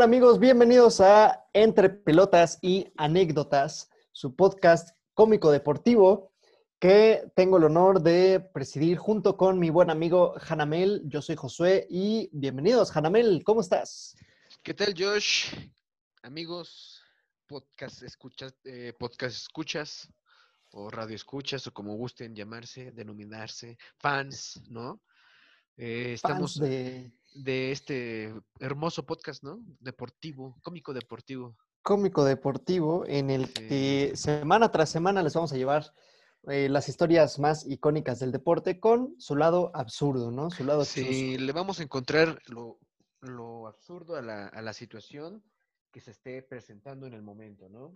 tal amigos? Bienvenidos a Entre Pelotas y Anécdotas, su podcast cómico deportivo que tengo el honor de presidir junto con mi buen amigo Hanamel. Yo soy Josué y bienvenidos. Hanamel, ¿cómo estás? ¿Qué tal, Josh? Amigos, podcast escuchas, eh, podcast escuchas o radio escuchas o como gusten llamarse, denominarse, fans, ¿no? Eh, estamos Fans de de este hermoso podcast, ¿no? Deportivo, cómico deportivo. cómico deportivo en el que semana tras semana les vamos a llevar eh, las historias más icónicas del deporte con su lado absurdo, ¿no? Su lado. Sí, le vamos a encontrar lo, lo absurdo a la, a la situación que se esté presentando en el momento, ¿no?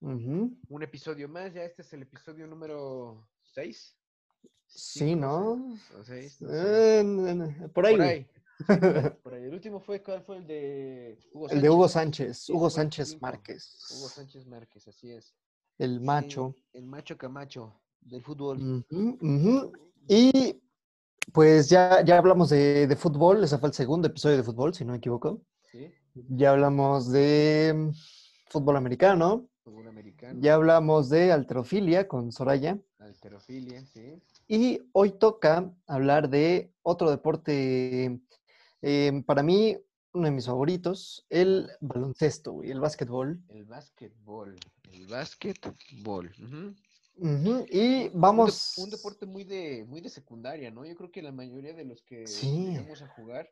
Un episodio más, ya este es el episodio número 6. Sí, ¿no? Seis, no. Eh, por ahí. Por ahí. Por ahí. El último fue, ¿cuál fue el de Hugo El de Hugo Sánchez? Hugo Sánchez. Márquez. Hugo Sánchez Márquez, así es. El macho. el macho camacho del fútbol. Y pues ya, ya hablamos de, de fútbol, ese fue el segundo episodio de fútbol, si no me equivoco. ¿Sí? Ya hablamos de mm, fútbol americano, Fútbol americano. ya hablamos de alterofilia con Soraya. Alterofilia, sí. Y hoy toca hablar de otro deporte, eh, para mí, uno de mis favoritos, el baloncesto, güey, el básquetbol. El básquetbol. El básquetbol. Ujú, Y vamos... Un, deporte muy de, muy de secundaria, ¿no? Yo creo que la mayoría de los que Sí. llegamos a jugar,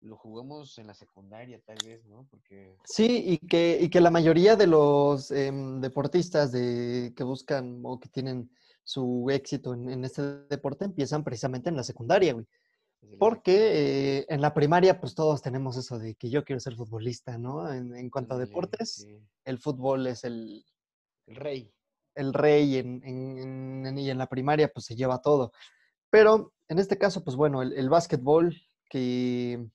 lo jugamos en la secundaria, tal vez, ¿no? Porque Sí, y que, y que la mayoría de los em, deportistas de, que buscan o que tienen su éxito en, en este deporte empiezan precisamente en la secundaria, güey. Porque eh, en la primaria, pues todos tenemos eso de que yo quiero ser futbolista, ¿no? En, en cuanto a deportes, sí. el fútbol es el, El rey. el rey en, en- en- en- y en la primaria pues se lleva todo. Pero en este caso, pues bueno, el, el básquetbol, que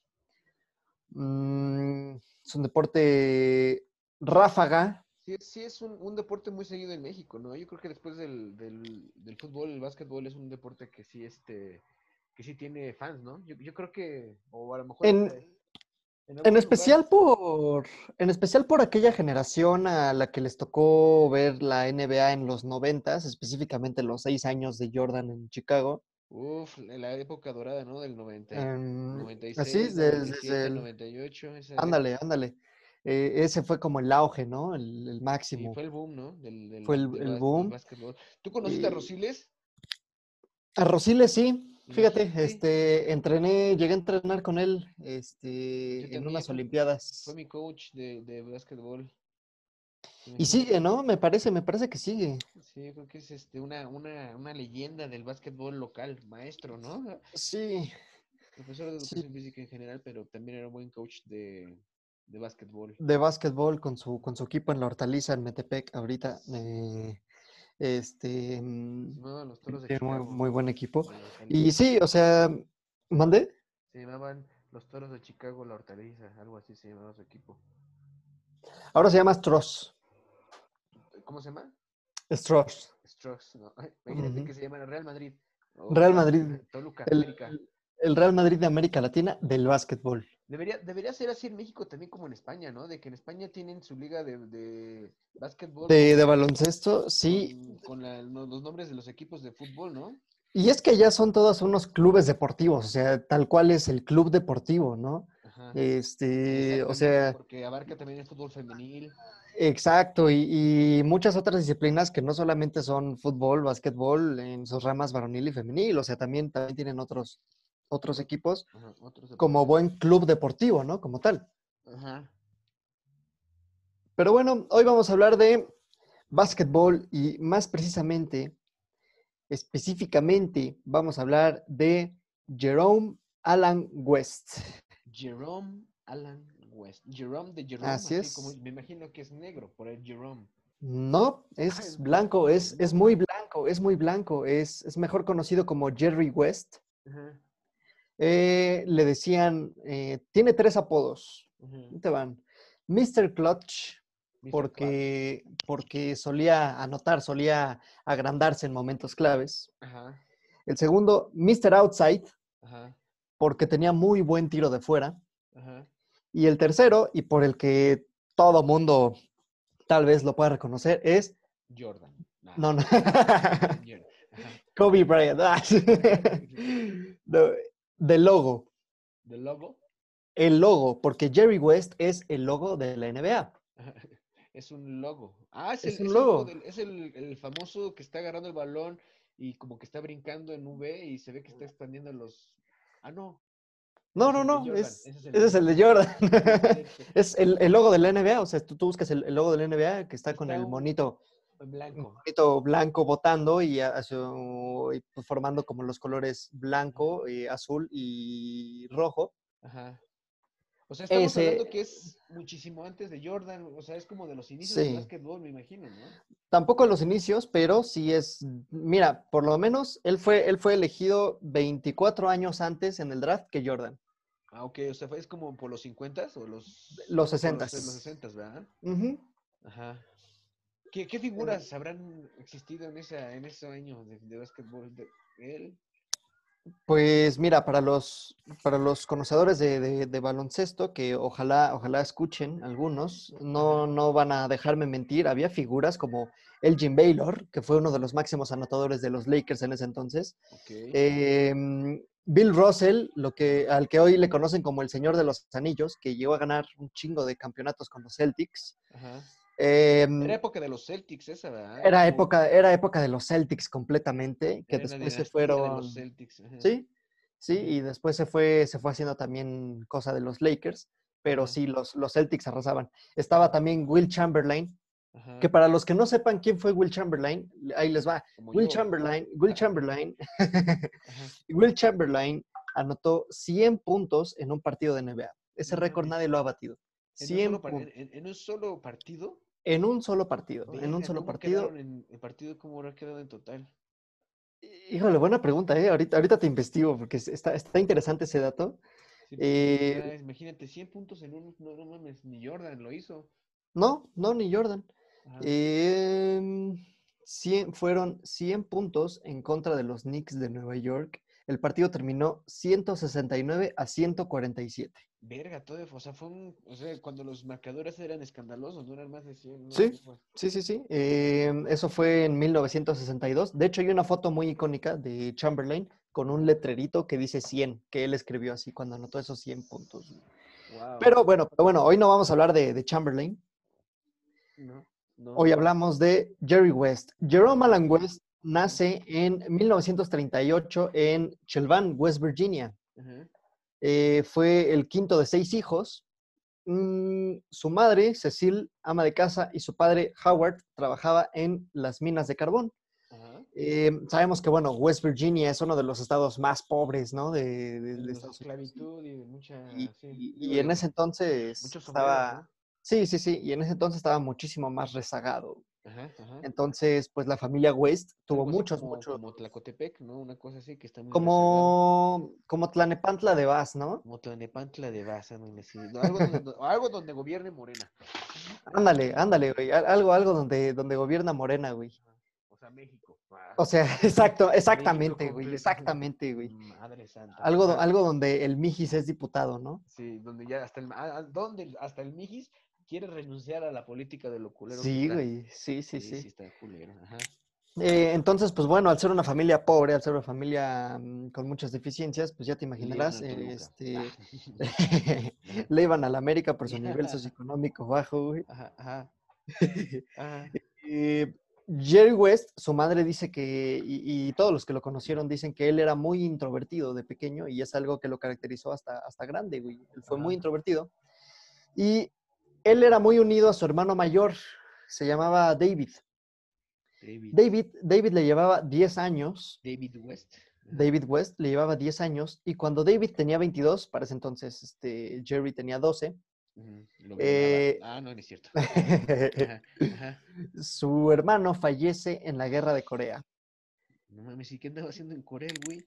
mm, es un deporte ráfaga, Sí, es- sí es un, un deporte muy seguido en México, ¿no? Yo creo que después del, del, del fútbol, el básquetbol es un deporte que sí, este, que sí tiene fans, ¿no? Yo, yo creo que, o a lo mejor En- en especial por, en especial por aquella generación a la que les tocó ver la NBA en los noventas, específicamente los seis años de Jordan en Chicago. Uf, en la época dorada, ¿no? Del 90, y- Em, 96, así, desde 97, el- 98. esa ándale, época. ándale. Eh, ese fue como el auge, ¿no? El, el Sí, máximo. fue el boom, ¿no? Del, del, Fue el- del boom. ¿Tú conociste a Rosiles? A Rosiles sí, fíjate, este, entrené, llegué a entrenar con él, este, en unas olimpiadas. Fue mi coach de, de básquetbol. Y sigue, ¿no? Me parece, me parece que sigue. Sí, yo creo que es este, una, una, una leyenda del básquetbol local, maestro, ¿no? Sí, Profesor de Sí. educación física en general, pero también era un buen coach de, de básquetbol. de básquetbol con su, con su equipo en la Hortaliza en Metepec ahorita. eh, este, Se mm, llamaban los toros de tiene muy, buen equipo. Y sí, o sea, ¿mandé? Se llamaban los toros de Chicago, la hortaliza, algo así se llamaba su equipo. Ahora se llama Stross. ¿Cómo se llama? Stross. Strauss, ¿no? Imagínate que se llama Real Madrid. Real Madrid, Toluca, El, América. El Real Madrid de América Latina del básquetbol. Debería, debería ser así en México también como en España, ¿no? De que en España tienen su liga de, de básquetbol. De, baloncesto, sí. con, con la- no- los nombres de los equipos de fútbol, ¿no? Y es que ya son todos unos clubes deportivos, o sea, tal cual es el club deportivo, ¿no? Ajá. Este, o sea, Porque abarca también el fútbol femenil. exacto, y, y muchas otras disciplinas que no solamente son fútbol, básquetbol, en sus ramas varonil y femenil, o sea, también, también tienen otros, otros equipos Ajá, otros como buen club deportivo, ¿no? Como tal. Ajá. Pero bueno, hoy vamos a hablar de básquetbol y más precisamente, específicamente, vamos a hablar de Jerome Alan West. Jerome Alan West. Jerome de Jerome, Así así, como es. me imagino que es negro, por el Jerome. No, es es blanco, es, es muy blanco, es muy blanco, es, es mejor conocido como Jerry West. Ajá. Eh, le decían, eh, tiene tres apodos, Ujú. ahí te van. Mr. Clutch, Mr. porque, porque solía anotar, solía agrandarse en momentos claves. Ajá. El segundo, Mr. Outside, Ajá. porque tenía muy buen tiro de fuera. Ajá. Y el tercero, y por el que todo mundo tal vez lo pueda reconocer, es... Jordan. Nah. No, no. Kobe Bryant. No, Del logo. ¿Del logo? El logo, porque Jerry West es el logo de la NBA. Es un logo. Ah, es, Es el, un es el logo. del- es el, el famoso que está agarrando el balón y como que está brincando en V y se ve que está expandiendo los. Ah, no. No, no, el no. Es, ese es el el de Jordan. es el, el logo de la NBA. O sea, tú, tú buscas el, el logo de la NBA que está con el monito, un blanco. monito blanco botando y, y, pues, formando como los colores blanco, eh, azul y rojo. Ajá. O sea, estamos Ese- hablando que es muchísimo antes de Jordan. O sea, es como de los inicios Sí. del básquetbol, me imagino, ¿no? Tampoco en los inicios, pero sí es, mira, por lo menos él fue, él fue elegido 24 años antes en el draft que Jordan. Ah, ok. O sea, es como por los 50 o los. Los por 60s. Los 60, ¿verdad? Ajá. ¿Qué, qué figuras habrán existido en, esa, en ese año de, de básquetbol? De él. Pues mira, para los, para los conocedores de, de- de baloncesto, que ojalá, ojalá escuchen algunos, no, no van a dejarme mentir, había figuras como Elgin Baylor, que fue uno de los máximos anotadores de los Lakers en ese entonces, em, Bill Russell, lo que, al que hoy le conocen como el Señor de los Anillos, que llegó a ganar un chingo de campeonatos con los Celtics. Ajá. Em, Era época de los Celtics esa, ¿verdad? era, época, era época de los Celtics completamente, que era después se de fueron... los Celtics. Sí, sí, y después se fue, se fue haciendo también cosa de los Lakers, pero Ajá. sí, los, los Celtics arrasaban. Estaba también Will Chamberlain, Ajá. que para los que no sepan quién fue Will Chamberlain, ahí les va. Will yo. Chamberlain, Will. Chamberlain. Will Chamberlain anotó 100 puntos en un partido de NBA. Ese récord nadie lo ha batido. En un, 100 solo par- puntos en- en un solo partido. En un solo partido, en un solo ¿cómo partido. en el partido? ¿Cómo habrá quedado en total? Híjole, buena pregunta, ¿eh? Ahorita, ahorita te investigo porque es- está, está interesante ese dato. Sí, Eh, imagínate, 100 puntos en un. No, no mames, ni Jordan lo hizo. No, no, ni Jordan. Em, 100 fueron 100 puntos en contra de los Knicks de Nueva York. El partido terminó 169 a 147. Verga, todo, o sea, fue un, o sea, cuando los marcadores eran escandalosos, no eran más de 100, ¿no? Sí. Sí, sí, sí. Em, eso fue en 1962. De hecho, hay una foto muy icónica de Chamberlain con un letrerito que dice 100, que él escribió así cuando anotó esos 100 puntos. Pero bueno, pero bueno, hoy no vamos a hablar de, de Chamberlain. No, no. Hoy hablamos de Jerry West. Jerome Alan West nace en 1938 en Chelvan, West Virginia. Eh, fue el quinto de seis hijos. Mm, su madre, Cecil, ama de casa, y su padre, Howard, trabajaba en las minas de carbón. Eh, sabemos que, bueno, West Virginia es uno de los estados más pobres, ¿no? De, de- de Estados esclavitud y de mucha. Y, sí, y- digo, y en ese entonces estaba... Sí, sí, sí, y en ese entonces estaba muchísimo más rezagado. ¿No? Ajá, ajá. Entonces, pues la familia West tuvo muchos, como, muchos, Como Tlacotepec, ¿no? Una cosa así que está muy como, como Tlanepantla de Vaz, ¿no? Como Tlanepantla de ¿no? Así, no, algo, donde, do- algo donde gobierne Morena. Ándale, ándale, güey, al- algo, algo donde, donde gobierna Morena, güey. O sea, México. Ah, O sea, exacto, exactamente, güey, exactamente, güey. Madre santa. Algo, algo donde el Mijis es diputado, ¿no? Sí, donde ya hasta el, donde hasta el Mijis quiere renunciar a la política de lo culero. Sí, güey, sí, sí, Sí, sí, sí. está culero. Ajá. Eh, entonces, pues bueno, al ser una familia pobre, al ser una familia mm, con muchas deficiencias, pues ya te imaginarás, Le eh, este, le iban a la América por su nivel socioeconómico bajo, güey. Ajá, ajá. Ajá. Eh, Jerry West, su madre dice que, y, y todos los que lo conocieron dicen que él era muy introvertido de pequeño y es algo que lo caracterizó hasta, hasta grande, güey. Él fue muy introvertido. Y él era muy unido a su hermano mayor, se llamaba David. David, David, David le llevaba 10 años, David West. David West le llevaba 10 años y cuando David tenía 22, para ese entonces este, Jerry tenía 12, Ujú, lo Eh. Ah, no, no es cierto. Ajá, ajá. su hermano fallece en la guerra de Corea. No mames, ¿y qué andaba haciendo en Corea, güey?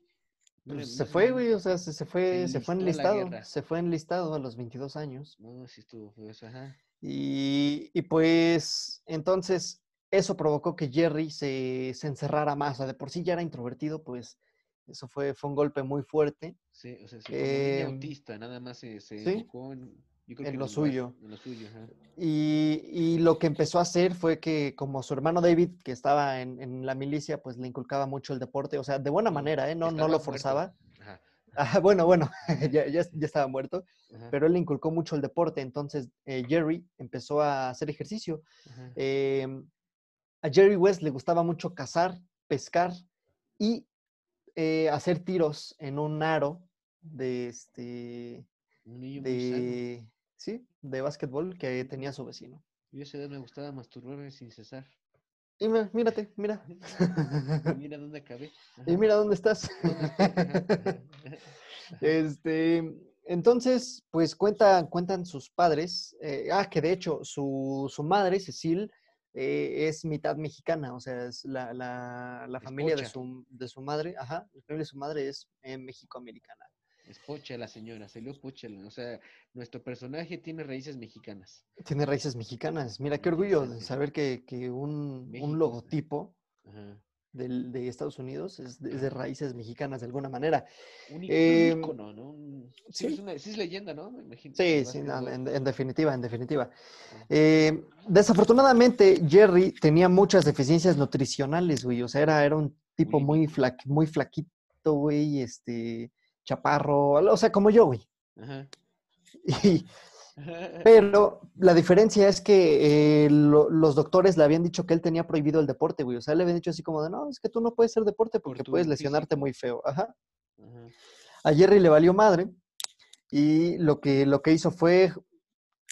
Pues se fue, güey, o sea, se, se fue, se fue enlistado, se fue enlistado a los 22 años. No, sí estuvo feo eso, ajá. Y, y pues entonces eso provocó que Jerry se, se encerrara más. O sea, de por sí ya era introvertido, pues eso fue, fue un golpe muy fuerte. Sí, o sea, niño Em, autista, nada más se, se sí. enfocó en Yo creo En que lo suyo. En lo suyo, ajá. Y, y lo que empezó a hacer fue que como su hermano David, que estaba en, en la milicia, pues le inculcaba mucho el deporte, o sea, de buena manera, ¿eh? No, no lo forzaba. Ajá, Ah, bueno, bueno, ya, ya, ya estaba muerto, ajá, pero él le inculcó mucho el deporte, entonces eh, Jerry empezó a hacer ejercicio. Em, a Jerry West le gustaba mucho cazar, pescar y eh, hacer tiros en un aro de este Un niño de sí, de básquetbol que tenía su vecino. Yo a esa edad me gustaba masturbarme sin cesar. Y mira, mírate, mira. Y mira dónde acabé. y mira dónde estás. Este, entonces, pues cuentan, cuentan sus padres. eh, ah, que de hecho, su, su madre, Cecil, eh, es mitad mexicana, o sea, es la, la, la familia de su, de su madre, ajá, la familia de su madre es eh, mexicoamericana. Es pocha la señora, salió pocha. O sea, nuestro personaje tiene raíces mexicanas. Tiene raíces mexicanas. Mira, qué orgullo de saber que, que un, México. un logotipo Ajá. del- de Estados Unidos es de, es de raíces mexicanas de alguna manera. Un, un ícono, ¿no? Un- sí, sí. es una, sí es leyenda, ¿no? Me imagino. Sí, sí, no, en, en definitiva, en definitiva. Eh, desafortunadamente, Jerry tenía muchas deficiencias nutricionales, güey. O sea, era, era un tipo muy, fla- muy flaquito, güey, este, chaparro, o sea, como yo, güey. Ajá. Y- pero la diferencia es que eh, lo- los doctores le habían dicho que él tenía prohibido el deporte, güey. O sea, le habían dicho así como de, no, es que tú no puedes hacer deporte Por porque tu puedes lesionarte físico. muy feo. Ajá. Ajá. A Jerry le valió madre y lo que, lo que hizo fue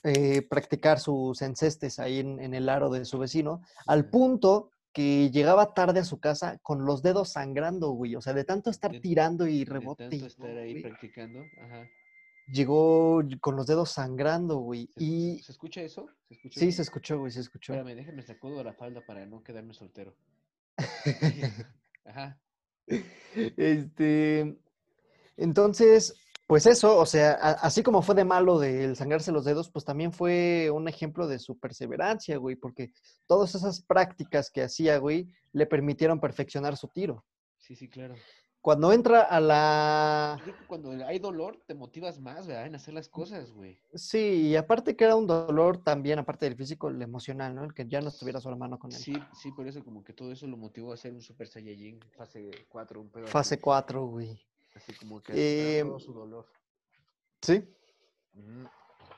eh, practicar sus encestes ahí en, en el aro de su vecino, al punto que llegaba tarde a su casa con los dedos sangrando, güey. O sea, de tanto estar De- tirando y De rebote, y tanto estar ahí güey, practicando. Ajá. llegó con los dedos sangrando, güey. ¿Se, Y ¿se escucha eso? ¿Se escucha sí, se escuchó, güey, se escuchó. Espérame, déjame sacudo la falda para no quedarme soltero. Ajá. Este, entonces, pues eso, o sea, a- así como fue de malo del sangrarse los dedos, pues también fue un ejemplo de su perseverancia, güey, porque todas esas prácticas que hacía, güey, le permitieron perfeccionar su tiro. Sí, sí, claro. Cuando entra a la... Creo que cuando hay dolor te motivas más, ¿verdad? En hacer las cosas, güey. Sí, y aparte que era un dolor también, aparte del físico, el emocional, ¿no? El que ya no estuviera su hermano con él. Sí, sí, por eso como que todo eso lo motivó a hacer un Super Saiyajin fase 4, un pedo Fase 4, güey. Así como que Em, todo su dolor. Sí.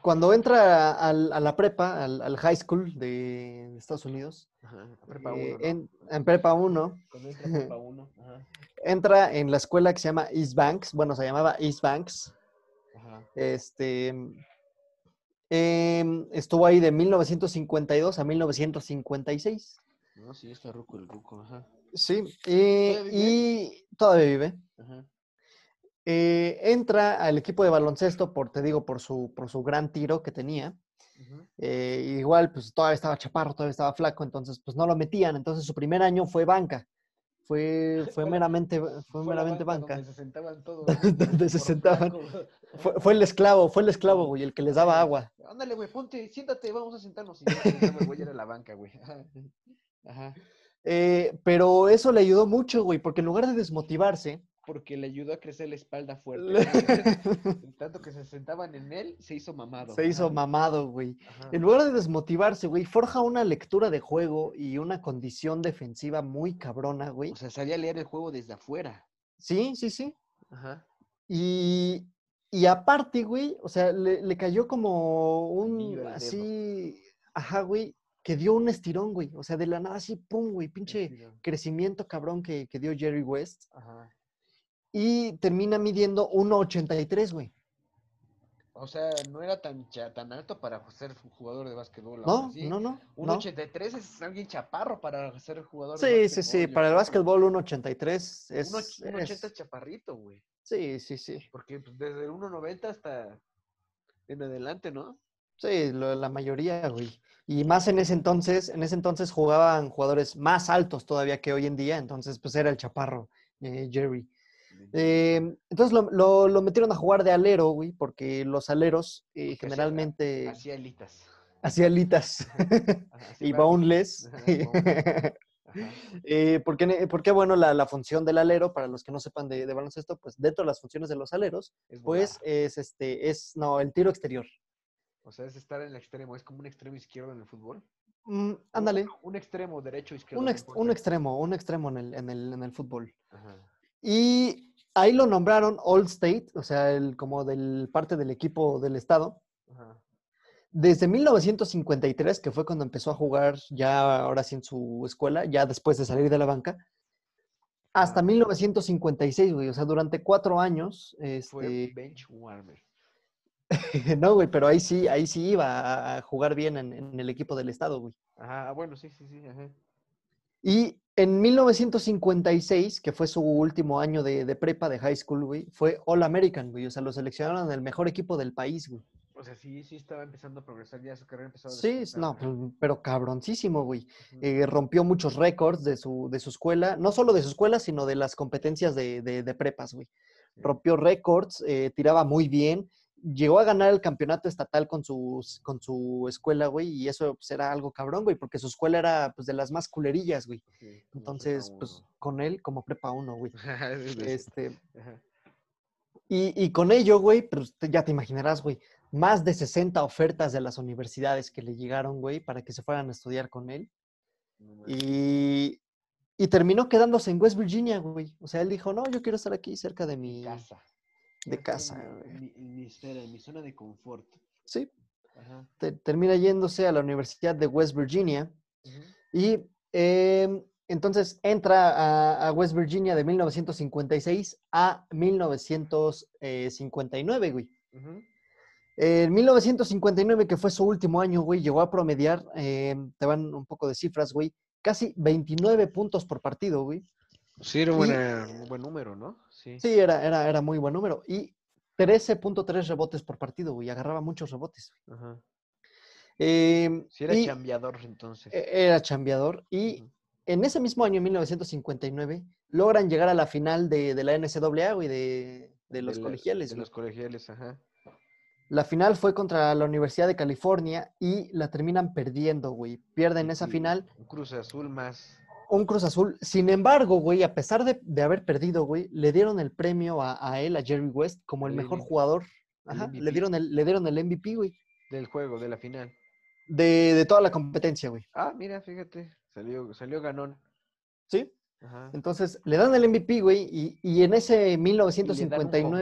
Cuando entra al- a, la prepa, al, al high school de Estados Unidos, Ajá, prepa eh, 1, ¿no? en, en prepa 1, Cuando entra a prepa 1, ajá, entra en la escuela que se llama East Banks, bueno, se llamaba East Banks. ajá. Este, em, estuvo ahí de 1952 a 1956. No, sí, está ruco el ruco, ajá. Sí, eh, ¿Todavía vive? y todavía vive. Ajá. Eh, entra al equipo de baloncesto por, te digo, por su, por su gran tiro que tenía. Eh, igual, pues todavía estaba chaparro, todavía estaba flaco, entonces pues no lo metían. Entonces su primer año fue banca. Fue, fue meramente, fue meramente banca. Donde se sentaban todos. Donde se sentaban. Fue, fue el esclavo, fue el esclavo, güey, el que les daba agua. Ándale, güey, ponte, siéntate, vamos a sentarnos. Y sentaba el güey era la banca, güey. Ajá. Ajá. Eh, pero eso le ayudó mucho, güey, porque en lugar de desmotivarse, Porque le ayudó a crecer la espalda fuerte. le- En tanto que se sentaban en él, se hizo mamado. se hizo mamado, güey. Ajá. En lugar de desmotivarse, güey, forja una lectura de juego y una condición defensiva muy cabrona, güey. O sea, sabía leer el juego desde afuera. Sí, sí, sí. Ajá. Y, y aparte, güey, o sea, le, le cayó como un así, ajá, güey, que dio un estirón, güey. O sea, de la nada así, pum, güey, pinche Estirón. crecimiento cabrón que, que dio Jerry West. Ajá. Y termina midiendo 1.83, güey. O sea, no era tan, tan alto para ser jugador de básquetbol. No, así. no, no. Un no. 83 es alguien chaparro para ser jugador de Sí, sí, sí. básquetbol, yo Para el básquetbol 1.83 es... Un och- un 80 es- es chaparrito, güey. Sí, sí, sí. Porque pues, desde el 1.90 hasta en adelante, ¿no? Sí, lo- la mayoría, güey. Y más en ese entonces, en ese entonces jugaban jugadores más altos todavía que hoy en día, entonces pues era el chaparro, eh, Jerry. Eh, entonces lo, lo- lo metieron a jugar de alero, güey, porque los aleros eh, hacía- generalmente Hacía alitas. hacía alitas y. Ajá. Eh, porque, porque, bueno, la, la función del alero, para los que no sepan de, de baloncesto, pues dentro de las funciones de los aleros, Es pues es este, es, no, el tiro exterior. O sea, es estar en el extremo, es como un extremo izquierdo en el fútbol. Mm, ándale, Un, extremo derecho izquierdo. un, ex- extremo, un extremo en el, en el, en el fútbol. Ajá. Y ahí lo nombraron All State, o sea, el, como del parte del equipo del estado. Ajá. Desde 1953, que fue cuando empezó a jugar ya ahora sí en su escuela, ya después de salir de la banca, hasta Ah. 1956, güey. O sea, durante cuatro años, Fue este, bench warmer. no, güey, pero ahí sí, ahí sí iba a- jugar bien en, en el equipo del estado, güey. Ajá, bueno, sí, sí, sí. Ajá. Y en 1956, que fue su último año de, de prepa, de high school, güey, fue All American, güey. O sea, lo seleccionaron en el mejor equipo del país, güey. O sea, sí, sí estaba empezando a progresar, ya su carrera empezó a Sí, no, pues, pero cabroncísimo, güey. Eh, rompió muchos récords de su, de su escuela, no solo de su escuela, sino de las competencias de, de- de prepas, güey. Rompió récords, eh, tiraba muy bien, llegó a ganar el campeonato estatal con, sus, con su escuela, güey, y eso pues, era algo cabrón, güey, porque su escuela era pues, de las más culerillas, güey. Sí, Entonces, pues con él como prepa uno, güey. Este, y, y con ello, güey, pues ya te imaginarás, güey, más de 60 ofertas de las universidades que le llegaron, güey, para que se fueran a estudiar con él. No. Y, y terminó quedándose en West Virginia, güey. O sea, él dijo, no, yo quiero estar aquí cerca de mi... casa. De casa, en. Mi, en mi esfera, en mi zona de confort. Sí, Ajá. te- termina yéndose a la Universidad de West Virginia. Y em, entonces entra a, a West Virginia de 1956 a 1959, güey. En 1959, que fue su último año, güey, llegó a promediar, em, te van un poco de cifras, güey, casi 29 puntos por partido, güey. Sí, era un buen número, ¿no? Sí. Sí, era, era, era muy buen número. Y 13.3 rebotes por partido, güey. Agarraba muchos rebotes. Ajá. Em, Sí, era y chambeador entonces. e- Era chambeador. Y en ese mismo año, 1959, logran llegar a la final de, de la NCAA, güey, de, de los colegiales. De güey. los colegiales, ajá. La final fue contra la Universidad de California y la terminan perdiendo, güey. Pierden esa Sí, final. Un Cruz Azul más. Un Cruz Azul. Sin embargo, güey, a pesar de, de haber perdido, güey, le dieron el premio a, a él, a Jerry West, como el El mejor MVP. jugador. El Ajá, le MVP. dieron el, le dieron el MVP, güey. Del juego, de la final. De, de toda la competencia, güey. Ah, mira, fíjate. Salió, salió ganón. ¿Sí? Ajá. Entonces, le dan el MVP, güey, y, y en ese Y le dan un hot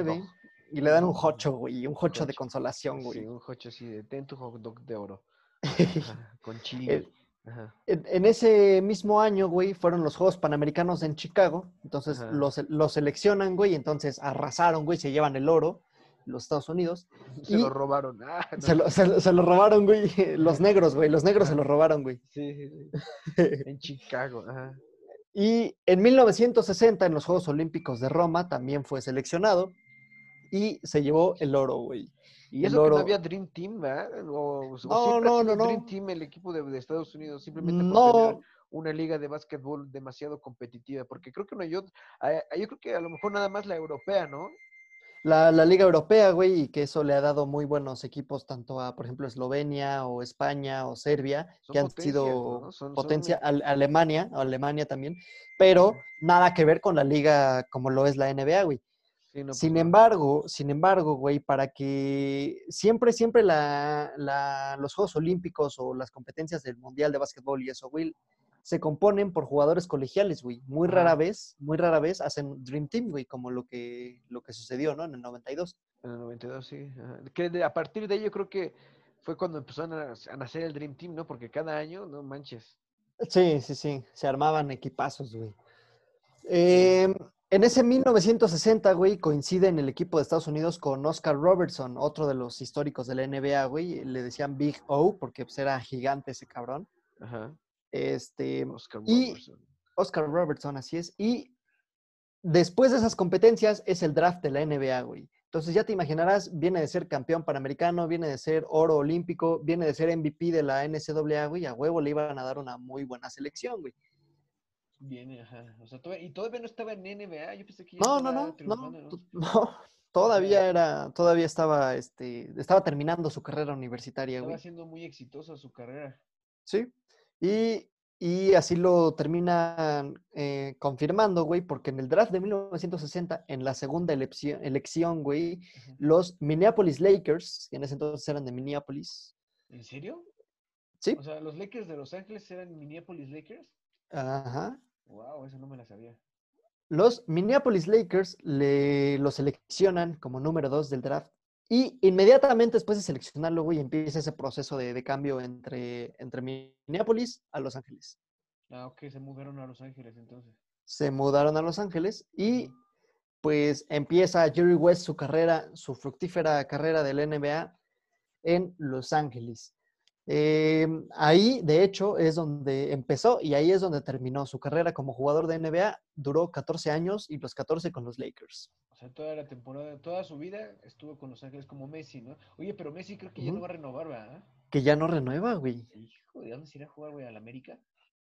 1959, dog. y le dan un hocho, güey, un hocho de consolación, Sí, güey. un hocho así de ten tu hot dog de oro. Ajá, Con chile. Ajá. En, en ese mismo año, güey, fueron los Juegos Panamericanos en Chicago. Entonces Ajá. los, los seleccionan, güey, entonces arrasaron, güey, se llevan el oro, los Estados Unidos. Se Y- lo robaron. Ah, no. Se lo, se lo- se lo robaron, güey, los negros, güey, los negros se lo robaron, güey. Sí, sí, sí. En Chicago. Ajá. Y en 1960, en los Juegos Olímpicos de Roma, también fue seleccionado y se llevó el oro, güey. Y eso que no había Dream Team, ¿verdad? O, No, no, no, Dream no. Team el equipo de, de Estados Unidos, simplemente por tener No, una liga de básquetbol demasiado competitiva, porque creo que no, yo, yo creo que a lo mejor nada más la europea, ¿no? la, la Liga Europea, güey, y que eso le ha dado muy buenos equipos tanto a, por ejemplo, Eslovenia o España o Serbia, Son que han sido ¿no? Son- potencia, Alemania, Alemania también, pero nada que ver con la liga como lo es la NBA, güey. Sí, no, pues Sin embargo, sin embargo, güey, para que siempre, siempre la, la- los Juegos Olímpicos o las competencias del Mundial de Básquetbol y eso, güey, se componen por jugadores colegiales, güey. Muy rara vez, muy rara vez hacen Dream Team, güey, como lo que, lo que sucedió, ¿no? En el 92. En el 92, sí. ajá. Que de- a partir de ahí yo creo que fue cuando empezó a, a nacer el Dream Team, ¿no? Porque cada año, no manches. Sí, sí, sí, se armaban equipazos, güey. Em, en ese 1960, güey, coincide en el equipo de Estados Unidos con Oscar Robertson, otro de los históricos de la NBA, güey. Le decían Big O porque pues, era gigante ese cabrón. Ajá. Este, Oscar y- Robertson. Oscar Robertson, así es. Y después de esas competencias es el draft de la NBA, güey. Entonces ya te imaginarás, viene de ser campeón panamericano, viene de ser oro olímpico, viene de ser MVP de la NCAA, güey. A huevo le iban a dar una muy buena selección, güey. Viene, ajá. O sea, todavía, y todavía no estaba en NBA. Yo pensé que ya No, no, no, no, todavía era, todavía estaba, este, estaba terminando su carrera universitaria, Estaba güey. siendo muy exitosa su carrera. Sí. Y Y así lo terminan eh, confirmando, güey, porque en el draft de 1960, en la segunda elección, elección, güey, los Minneapolis Lakers, que en ese entonces eran de Minneapolis, ¿En serio? ¿sí? O sea, los Lakers de Los Ángeles eran Minneapolis Lakers. Ajá. Wow, eso no me la sabía. Los Minneapolis Lakers le, lo seleccionan como número dos del draft y inmediatamente después de seleccionarlo, güey, empieza ese proceso de, de cambio entre, entre Minneapolis a Los Ángeles. Ah, ok, se mudaron a Los Ángeles entonces. Se mudaron a Los Ángeles y pues empieza Jerry West su carrera, su fructífera carrera del NBA en Los Ángeles. Eh, ahí, de hecho, es donde empezó y ahí es donde terminó su carrera como jugador de NBA. Duró 14 años y los 14 con los Lakers. O sea, toda la temporada, toda su vida estuvo con Los Ángeles como Messi, ¿no? Oye, pero Messi creo que ya no va a renovar, ¿verdad? Que ya no renueva, güey. Hijo, ¿de dónde se irá a jugar, güey? ¿A la América?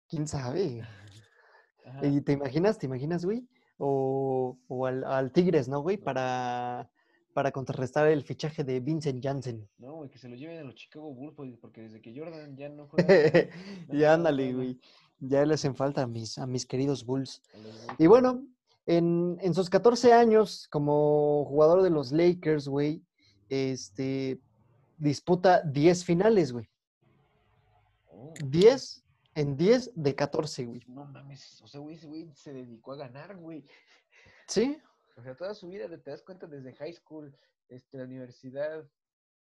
¿Quién sabe? Ajá. ¿Y te imaginas, te imaginas, güey? O, o al, al Tigres, ¿no, güey? Para, para contrarrestar el fichaje de Vincent Janssen. No, güey, que se lo lleven a los Chicago Bulls, pues, porque desde que Jordan ya no juega. ya ándale, güey. Ya le hacen falta a mis, a mis queridos Bulls. Y bueno, en, en sus 14 años como jugador de los Lakers, güey, este, disputa 10 finales, güey. Oh, 10 en 10 de 14, güey. No mames, o sea, güey, ese güey se dedicó a ganar, güey. ¿Sí? O sea, toda su vida, te das cuenta desde high school, este, la universidad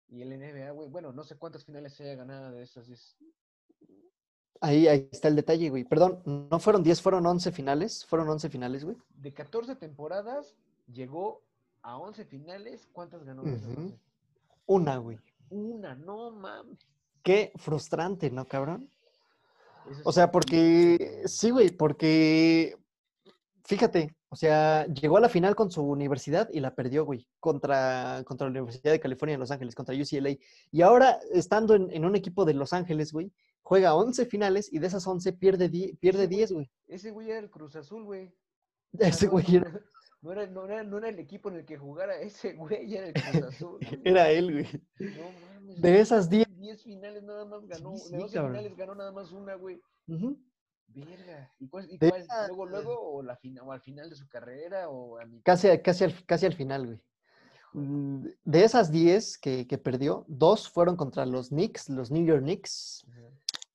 y el NBA, güey. Bueno, no sé cuántas finales se haya ganado de esas 10. Ahí, ahí está el detalle, güey. Perdón, no fueron 10, fueron 11 finales. Fueron 11 finales, güey. De 14 temporadas, llegó a 11 finales. ¿Cuántas ganó de esas Ujú. 11? Una, güey. Una, no mames. Qué frustrante, ¿no, cabrón? Eso O es sea, porque, sí, güey, porque, fíjate, o sea, llegó a la final con su universidad y la perdió, güey, contra, contra la Universidad de California en Los Ángeles, contra UCLA. Y ahora, estando en, en un equipo de Los Ángeles, güey, juega 11 finales y de esas 11 pierde, pierde Ese güey- 10, güey. Ese güey era el Cruz Azul, güey. Ese güey era, no era, no, era, no era el equipo en el que jugara, ese güey era el Cruz Azul. güey. era él, güey. No mames. De esas 10. 10 finales nada más ganó. Sí, de sí, 12 cabrón. finales ganó nada más una, güey. Ujú. Verga. ¿Y cuál? y cuál? esas- ¿Luego, luego? ¿O, la fina- o al final de su carrera? ¿O a mitad? Casi, casi, al, casi al final, güey. Mm, De esas 10 que, que perdió, dos fueron contra los Knicks, los New York Knicks,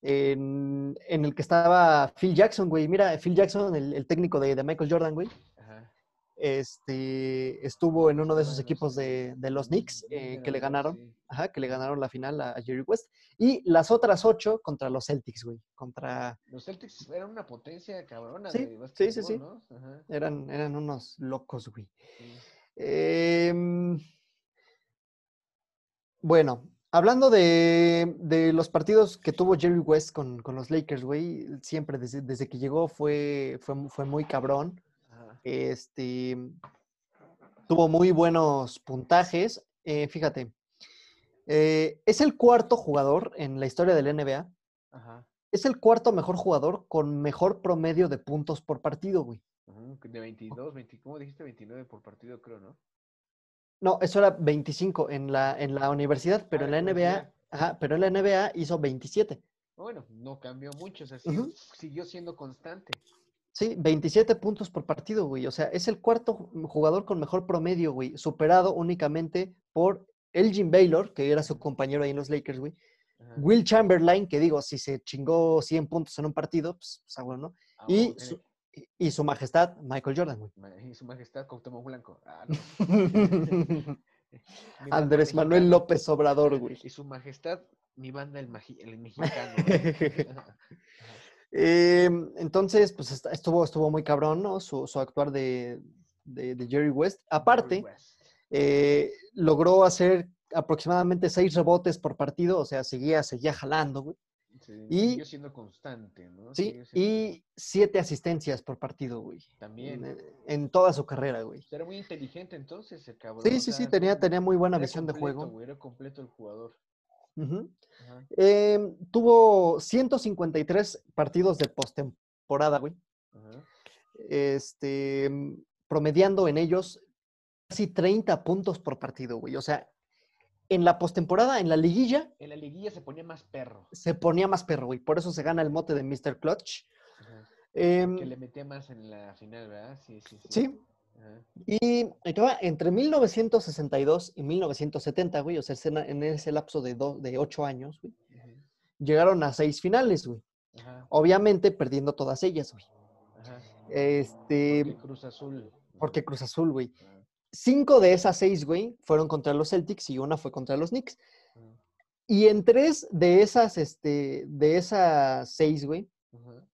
en, en el que estaba Phil Jackson, güey. Mira, Phil Jackson, el, el técnico de, de Michael Jordan, güey, Ajá. Este, estuvo en uno de esos equipos de, de los Knicks eh, que le ganaron, ajá, que le ganaron la final a, a Jerry West. Y las otras ocho contra los Celtics, güey. Contra, Los Celtics eran una potencia cabrona Sí, de sí, sí, básquetbol, sí. ¿no? Ajá. eran, eran unos locos, güey. sí. Em, bueno, hablando de, de los partidos que tuvo Jerry West con, con los Lakers, güey, siempre desde, desde que llegó fue, fue, fue muy cabrón. Este, tuvo muy buenos puntajes. Eh, fíjate, eh, es el cuarto jugador en la historia del NBA. Ajá. Es el cuarto mejor jugador con mejor promedio de puntos por partido, güey. De 22, 20, ¿cómo dijiste? 29 por partido, creo, ¿no? No, eso era 25 en la, en la universidad, pero Ah, en la NBA, ajá, pero en la NBA hizo 27. Bueno, no cambió mucho, o sea, siguió siendo constante. Sí, 27 puntos por partido, güey. O sea, es el cuarto ju- jugador con mejor promedio, güey, superado únicamente por Elgin Baylor, que era su compañero ahí en los Lakers, güey. Ajá. Will Chamberlain, que digo, si se chingó 100 puntos en un partido, pues, pues ah, bueno, ¿no? Ah, Y su, tiene- y- su majestad, Michael Jordan, güey. y su majestad Cuauhtémoc Blanco. Ah, no. Andrés Manuel. López Obrador, güey. Y su majestad, mi banda el, magi- el mexicano. Em, entonces, pues estuvo, estuvo muy cabrón, ¿no? Su, su actuar de, de- de Jerry West. Aparte, eh, logró hacer aproximadamente seis rebotes por partido, o sea, seguía, seguía jalando, güey. Sí, y- siendo constante, ¿no? Sí, siendo- y siete asistencias por partido, güey. También. En, en toda su carrera, güey. Era muy inteligente entonces el cabrón. Sí, sí, sí, tenía, muy buena visión de juego. güey, era completo el jugador. Ujú. Ajá. Em, tuvo 153 partidos de postemporada, güey. Este, mm, promediando en ellos casi 30 puntos por partido, güey. O sea, en la postemporada, en la liguilla, En la liguilla se ponía más perro. se ponía más perro, güey. Por eso se gana el mote de Mr. Clutch. Em, Que le metía más en la final, ¿verdad? Sí, sí, sí. sí. Y entre 1962 y 1970, güey, o sea, en ese lapso de, do- de ocho años, güey, llegaron a seis finales, güey. Ajá. Obviamente perdiendo todas ellas, güey. Ajá. Este, Porque Cruz Azul. porque Cruz Azul, güey. Cinco de esas seis, güey, fueron contra los Celtics y una fue contra los Knicks. Y en tres de esas, este, de esas seis, güey, Ajá.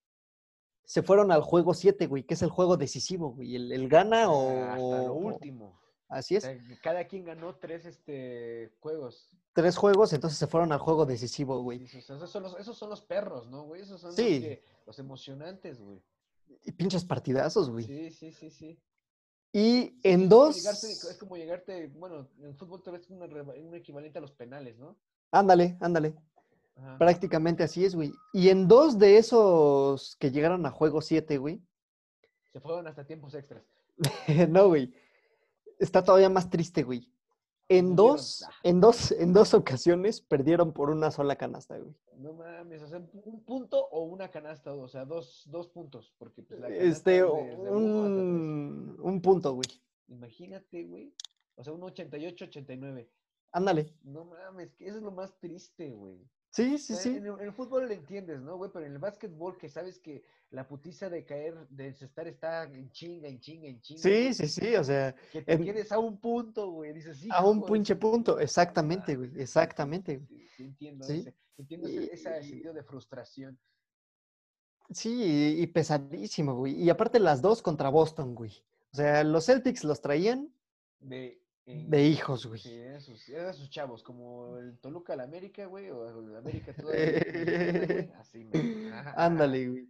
Se fueron al juego siete, güey, que es el juego decisivo, güey. El, el gana o... Ah, Hasta lo último. Así es. cada quien ganó tres este, juegos. Tres juegos, entonces se fueron al juego decisivo, güey. Esos, son los, esos son los perros, ¿no, güey? Esos son Sí. los, que- los emocionantes, güey. Y pinches partidazos, güey. Sí, sí, sí, sí. Y en Es dos... llegarte- es como llegarte, bueno, en fútbol tal vez es un equivalente a los penales, ¿no? Ándale, ándale. Ajá. Prácticamente así es, güey. Y en dos de esos que llegaron a juego 7, güey. Se fueron hasta tiempos extras. no, güey. Está todavía más triste, güey. En dos, Ah. en dos, en dos ocasiones perdieron por una sola canasta, güey. No mames, o sea, un punto o una canasta, o sea, dos, dos puntos, porque pues, la Este, es de- de un punto, güey. Imagínate, güey. O sea, un 88-89. Ándale. No mames, que eso es lo más triste, güey. Sí, sí, sea, sí. En, el, en el fútbol le entiendes, ¿no, güey? Pero en el básquetbol, que sabes que la putiza de caer, de estar está en chinga, en chinga, en chinga. Sí, sí, sí. O sea, Que te en- quedes a un punto, güey. Dices, sí. a un pinche punto. Exactamente, güey. Exactamente, güey. Sí, sí, entiendo Sí. ese, entiendo ese, ese sentido de frustración. Sí, y, y pesadísimo, güey. Y aparte las dos contra Boston, güey. O sea, los Celtics los traían De, en- de hijos, güey. Sí, eran sus, eran sus chavos, como el Toluca al América, güey, o el América todavía. Así, me. Ándale, güey.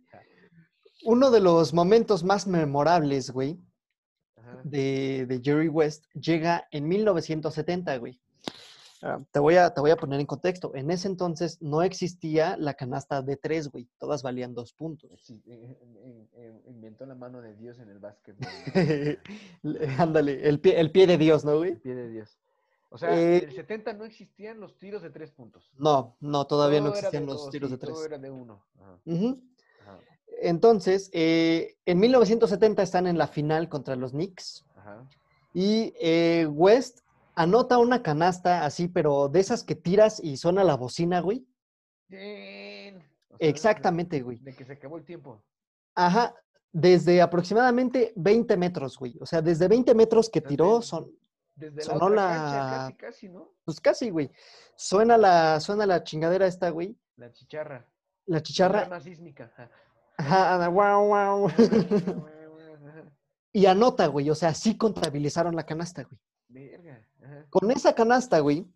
Uno de los momentos más memorables, güey, de, de Jerry West llega en 1970, güey. Ah, te, voy a, te voy a poner en contexto. En ese entonces no existía la canasta de tres, güey. Todas valían dos puntos. Sí, eh, eh, eh, inventó la mano de Dios en el básquetbol. Ándale, el pie, el pie de Dios, ¿no, El güey? pie de Dios. O sea, Eh, en el 70 no existían los tiros de tres puntos. No, no, todavía no Todo existían los dos, tiros sí, de tres. Todo era de uno. Ajá, Ujú. ajá, Entonces, en 1970 están en la final contra los Knicks ajá. y eh, West anota una canasta así, pero de esas que tiras y suena la bocina, güey. Bien. O sea, Exactamente, güey. De que se acabó el tiempo. Ajá, desde aproximadamente 20 metros, güey. O sea, desde 20 metros que tiró, son, Desde Sonó la la- casi, casi, ¿no? pues casi, güey. Suena la, suena la chingadera esta, güey. La chicharra. La La chicharra. alarma sísmica. ajá. Guau. Ajá. Y anota, güey. O sea, sí contabilizaron la canasta, güey. Verga. ajá. Con esa canasta, güey,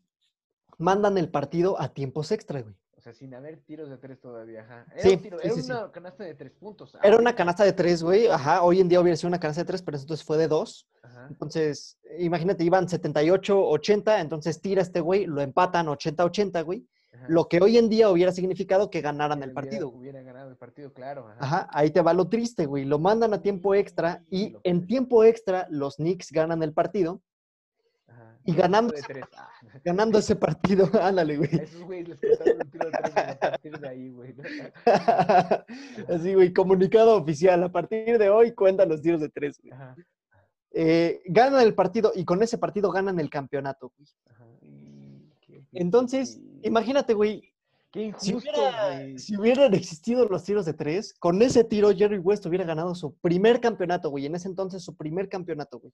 mandan el partido a tiempos extra, güey. O sea, sin haber tiros de tres todavía. Ajá. Era, Sí, un tiro- sí, era sí, una canasta de tres puntos. Era una canasta de tres, güey. Ajá, hoy en día hubiera sido una canasta de tres, pero entonces fue de dos. Ajá. Entonces, imagínate, iban 78, 80, entonces tira este güey, lo empatan 80-80, güey. ajá. Lo que hoy en día hubiera significado que ganaran el partido. güey. Hubiera ganado el partido, claro. Ajá. Ajá, ahí te va lo triste, güey. Lo mandan a tiempo extra y en tiempo extra los Knicks ganan el partido. Y ganando de ese tres. Ah, Ganando ese partido, ándale, A güey. esos güeyes les contaron un tiro de tres a partir de ahí, güey. Así, güey, comunicado oficial. A partir de hoy cuentan los tiros de tres, güey. Ajá. Eh, ganan el partido y con ese partido ganan el campeonato, güey. Ajá. Entonces, imagínate, güey, Qué si, injusto, hubiera- güey. si hubieran existido los tiros de tres, con ese tiro Jerry West hubiera ganado su primer campeonato, güey. En ese entonces su primer campeonato, güey.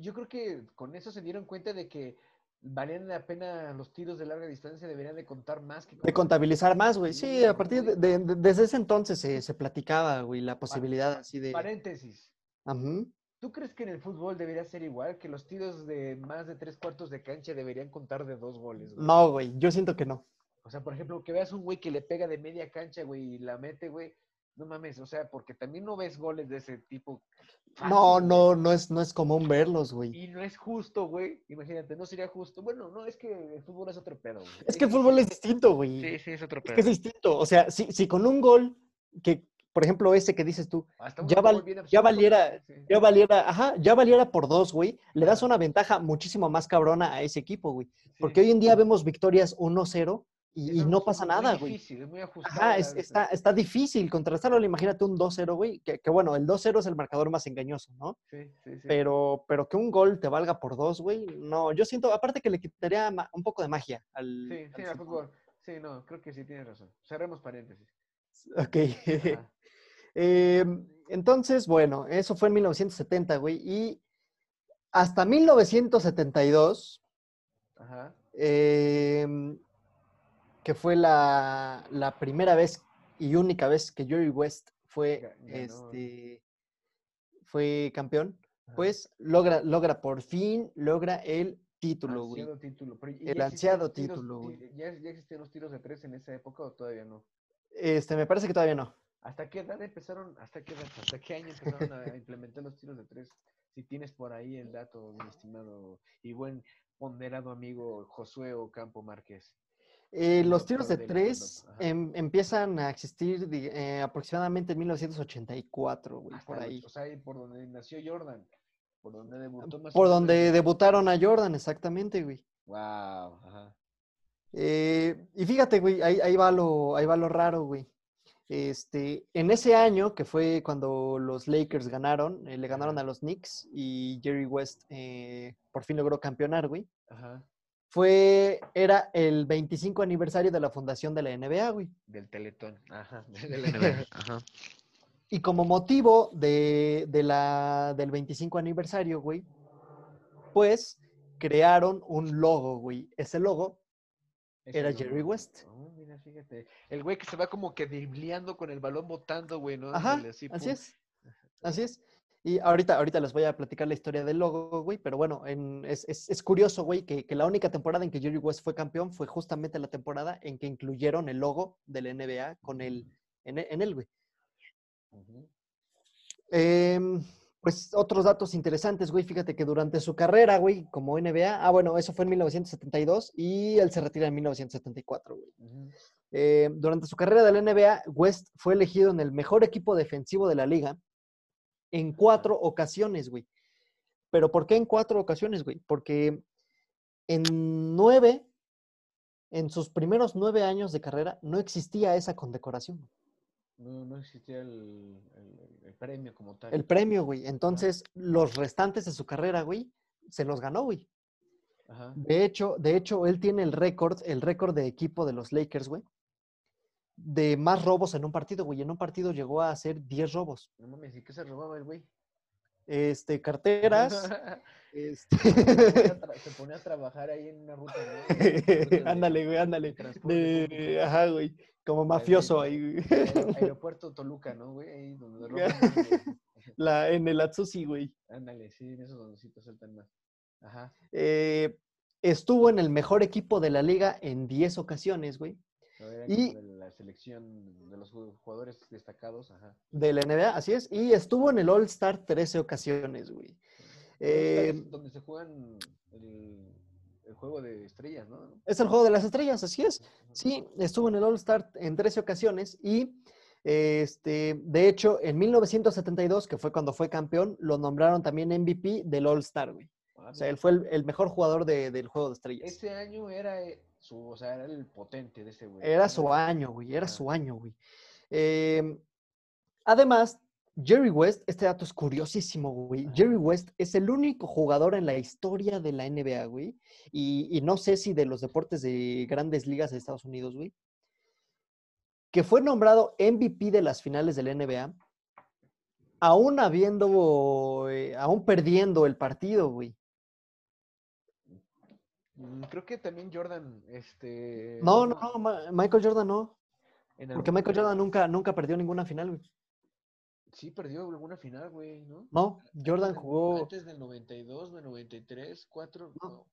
Yo creo que con eso se dieron cuenta de que valían la pena los tiros de larga distancia, deberían de contar más que De con- contabilizar más, güey. Sí, a partir de, güey, de- de- desde ese entonces se, se platicaba, güey, la posibilidad así de... Paréntesis. Ajá. ¿Tú crees que en el fútbol debería ser igual? Que los tiros de más de tres cuartos de cancha deberían contar de dos goles, güey. No, güey, yo siento que no. O sea, por ejemplo, que veas un güey que le pega de media cancha, güey, y la mete, güey. No mames, o sea, porque también no ves goles de ese tipo. No, fácil, no, no es, no es común verlos, güey. Y no es justo, güey. Imagínate, no sería justo. Bueno, no, es que el fútbol es otro pedo, güey. Es que el fútbol es distinto, güey. Sí, sí, es otro Es que es distinto. O sea, si, si con un gol, que por ejemplo, ese que dices tú, un ya, val- ya valiera, sí. ya valiera, ajá, ya valiera por dos, güey, le das una ventaja muchísimo más cabrona a ese equipo, güey. Porque Sí. hoy en día vemos victorias 1-0 Sí, y, y no pasa nada, güey. difícil, es muy ajustado. Ajá, es- está, está difícil contrastarlo. Imagínate un 2-0, güey, que, que bueno, el 2-0 es el marcador más engañoso, ¿no? Sí, sí, sí. Pero, pero que un gol te valga por dos, güey, no, yo siento, aparte que le quitaría un poco de magia al... Sí, sí, al al fútbol. Sí, no, creo que sí tienes razón. Cerremos paréntesis. Ok. Em, entonces, bueno, eso fue en 1970, güey, y hasta 1972, Ajá. em, que fue la, la primera vez y única vez que Jerry West fue, este, fue campeón, ajá. pues logra, logra por fin, logra el título, güey. Ansiado título. Pero, ¿y El ansiado título, güey. ¿ya, ¿Ya existían los tiros de tres en esa época o todavía no? Este, me parece que todavía no. ¿Hasta qué edad empezaron, hasta qué edad, hasta qué año empezaron a implementar los tiros de tres? Si tienes por ahí el dato, mi estimado y buen ponderado amigo Josué Ocampo Márquez. Eh, los tiros de tres em- empiezan a existir eh, aproximadamente en 1984, güey, Hasta por ahí. O sea, ahí por donde nació Jordan, por donde debutó más Por donde debutaron a Jordan, exactamente, güey. Wow, ajá. Eh, y fíjate, güey, ahí, ahí va lo, ahí va lo raro, güey. Este, en ese año, que fue cuando los Lakers ganaron, eh, le ganaron a los Knicks y Jerry West por fin logró campeonar, güey. Ajá. Fue, era el 25 aniversario de la fundación de la NBA, güey. Del Teletón. Ajá. de la NBA, Ajá. Y como motivo de, de la, del 25 aniversario, güey, pues crearon un logo, güey. Ese logo Ese Era Jerry West. Oh, mira, fíjate. El güey que se va como que dribleando con el balón botando, güey, ¿no? Ajá, así es. Así es. Y ahorita, ahorita les voy a platicar la historia del logo, güey, pero bueno, en- es, es- es curioso, güey, que, que la única temporada en que Jerry West fue campeón fue justamente la temporada en que incluyeron el logo de la NBA con el, en, en él, güey. Em, pues otros datos interesantes, güey, fíjate que durante su carrera, güey, como NBA, ah, bueno, eso fue en 1972 y él se retira en 1974, güey. Ujú. Eh, durante su carrera de la NBA, West fue elegido en el mejor equipo defensivo de la liga en cuatro ocasiones, güey. ¿Pero por qué en cuatro ocasiones, güey? Porque en nueve, en sus primeros nueve años de carrera, no existía esa condecoración, No, no existía el, el- el premio como tal. el premio, güey. Entonces, los restantes de su carrera, güey, se los ganó, güey. Ajá. De hecho, de hecho, él tiene el récord, el récord de equipo de los Lakers, güey, de más robos en un partido, güey. En un partido llegó a hacer 10 robos. No mames, ¿y qué se robaba el güey? Este, carteras. este, se, ponía se ponía a trabajar ahí en una ruta, ¿no? Ándale, güey, ándale. De, ajá, güey. Como Ahí, mafioso ahí, güey. Aer- Aeropuerto Toluca, ¿no, güey? Ahí donde roban. La, en el Atsushi, güey. Ándale, sí, en esos te sueltan más. Ajá. Eh, estuvo en el mejor equipo de la liga en 10 ocasiones, güey. Era Y- la selección de los ju- jugadores destacados, ajá. De la NBA, así es. Y estuvo en el All-Star 13 ocasiones, güey. Eh, Eh, donde se juegan el, el juego de estrellas, ¿no? es el juego de las estrellas, así es. Sí, estuvo en el All-Star en 13 ocasiones y, este, de hecho, en 1972, que fue cuando fue campeón, lo nombraron también MVP del All-Star, güey. Ah, O sea, él fue el, el mejor jugador de- del juego de estrellas. Ese año era eh, su, o sea, era el potente de ese güey. Era su año, güey, era su año, güey. Em, además, Jerry West, este dato es curiosísimo, güey. Jerry West es el único jugador en la historia de la NBA, güey. Y, y no sé si de los deportes de grandes ligas de Estados Unidos, güey. Que fue nombrado MVP de las finales de la NBA, aún habiendo, eh, aún perdiendo el partido, güey. Mm, Creo que también Jordan, este... No, no, no, Ma- Michael Jordan no. en Porque Michael momento- Jordan nunca, nunca perdió ninguna final, güey. Sí, perdió alguna final, güey, ¿no? No, Jordan Antes jugó. Antes del 92, del 93, 4, No. no.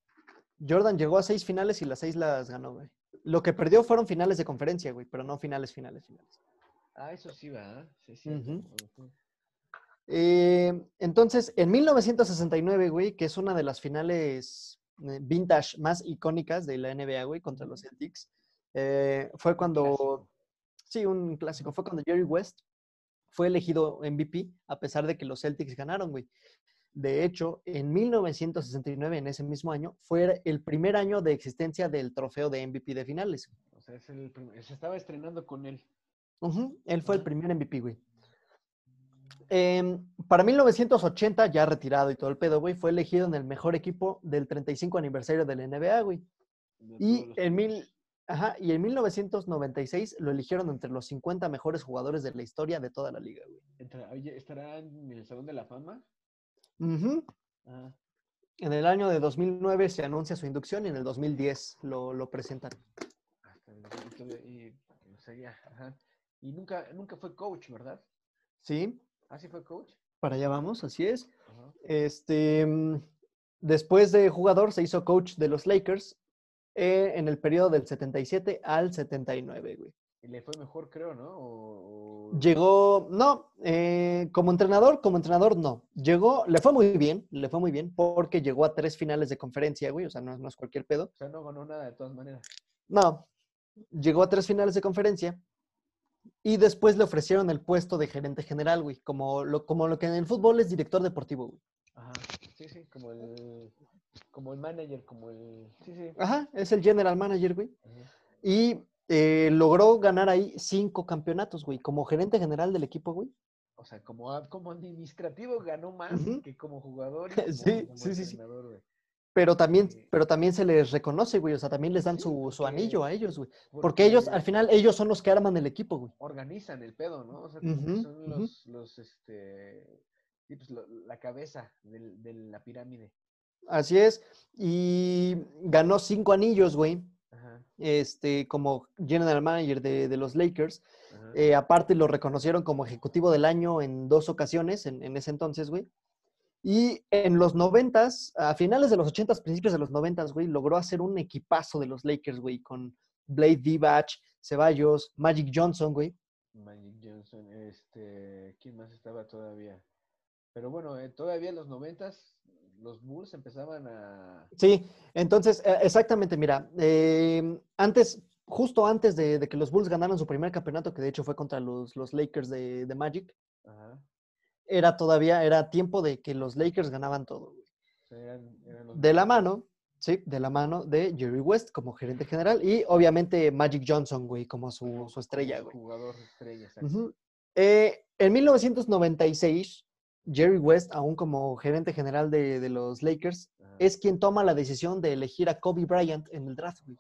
Jordan llegó a seis finales y las seis las ganó, güey. Lo que perdió fueron finales de conferencia, güey, pero no finales, finales, finales. Ah, eso sí va, sí, es cierto. Ujú. Ujú. Eh, entonces, en 1969, güey, que es una de las finales eh, vintage más icónicas de la NBA, güey, contra los Celtics, eh, fue cuando, sí, un clásico, fue cuando Jerry West fue elegido MVP a pesar de que los Celtics ganaron, güey. De hecho, en 1969, en ese mismo año, fue el primer año de existencia del trofeo de MVP de finales. O sea, es el se estaba estrenando con él. Ujú, Él fue el primer MVP, güey. Em, para 1980, ya retirado y todo el pedo, güey, fue elegido en el mejor equipo del 35 aniversario del NBA, güey. Y en, mil, ajá, y en 1996 lo eligieron entre los 50 mejores jugadores de la historia de toda la liga, güey. Entra- oye, ¿estará en el Salón de la Fama? Ujú. Ajá. En el año de 2009 se anuncia su inducción y en el 2010 lo, lo presentan. El- y y, sea, ya, ajá. Y nunca, nunca fue coach, ¿verdad? Sí, ¿Ah, sí fue coach? para allá vamos, así es. Este, mm, después de jugador se hizo coach de los Lakers eh, en el periodo del 77 al 79, güey. Y le fue mejor, creo, ¿no? O, o- Llegó, no, eh, como entrenador, como entrenador no. Llegó, le fue muy bien, le fue muy bien porque llegó a tres finales de conferencia, güey, o sea, no, no es cualquier pedo. O sea, no ganó nada de todas maneras. No, llegó a tres finales de conferencia y después le ofrecieron el puesto de gerente general, güey, como lo, como lo que en el fútbol es director deportivo, güey. Ajá. Sí, sí, como el, como el manager, como el... Sí, sí. Ajá, es el general manager, güey. Ajá. Y eh, logró ganar ahí cinco campeonatos, güey, como gerente general del equipo, güey. O sea, como, a- como administrativo ganó más que como jugador y como, Sí, como sí, sí, sí. güey. Pero también, pero también se les reconoce, güey, o sea, también les dan Sí, su, su anillo a ellos, güey. Porque ellos, al final, ellos son los que arman el equipo, güey. organizan el pedo, ¿no? O sea, son los, los, este, sí, pues, lo- la cabeza del- de la pirámide. Así es. Y ganó cinco anillos, güey, Ajá, este, como general manager de, de los Lakers. Eh, aparte lo reconocieron como ejecutivo del año en dos ocasiones en, en ese entonces, güey. Y en los noventas, a finales de los ochentas, principios de los noventas, güey, logró hacer un equipazo de los Lakers, güey, con Blade Divac, Ceballos, Magic Johnson, güey. Magic Johnson, este, ¿quién más estaba todavía? Pero bueno, eh, todavía en los noventas los Bulls empezaban a... Sí, entonces, eh, exactamente, mira, eh, antes, justo antes de, de que los Bulls ganaran su primer campeonato, que de hecho fue contra los, los Lakers de, de Magic, Ajá, era todavía, era tiempo de que los Lakers ganaban todo, güey. o sea, eran, eran los De la mano, sí, de la mano de Jerry West como gerente general y obviamente Magic Johnson, güey, como su, su estrella, güey. Jugador estrella. Eh, en 1996, Jerry West, aún como gerente general de, de los Lakers, Ajá. es quien toma la decisión de elegir a Kobe Bryant en el draft, güey.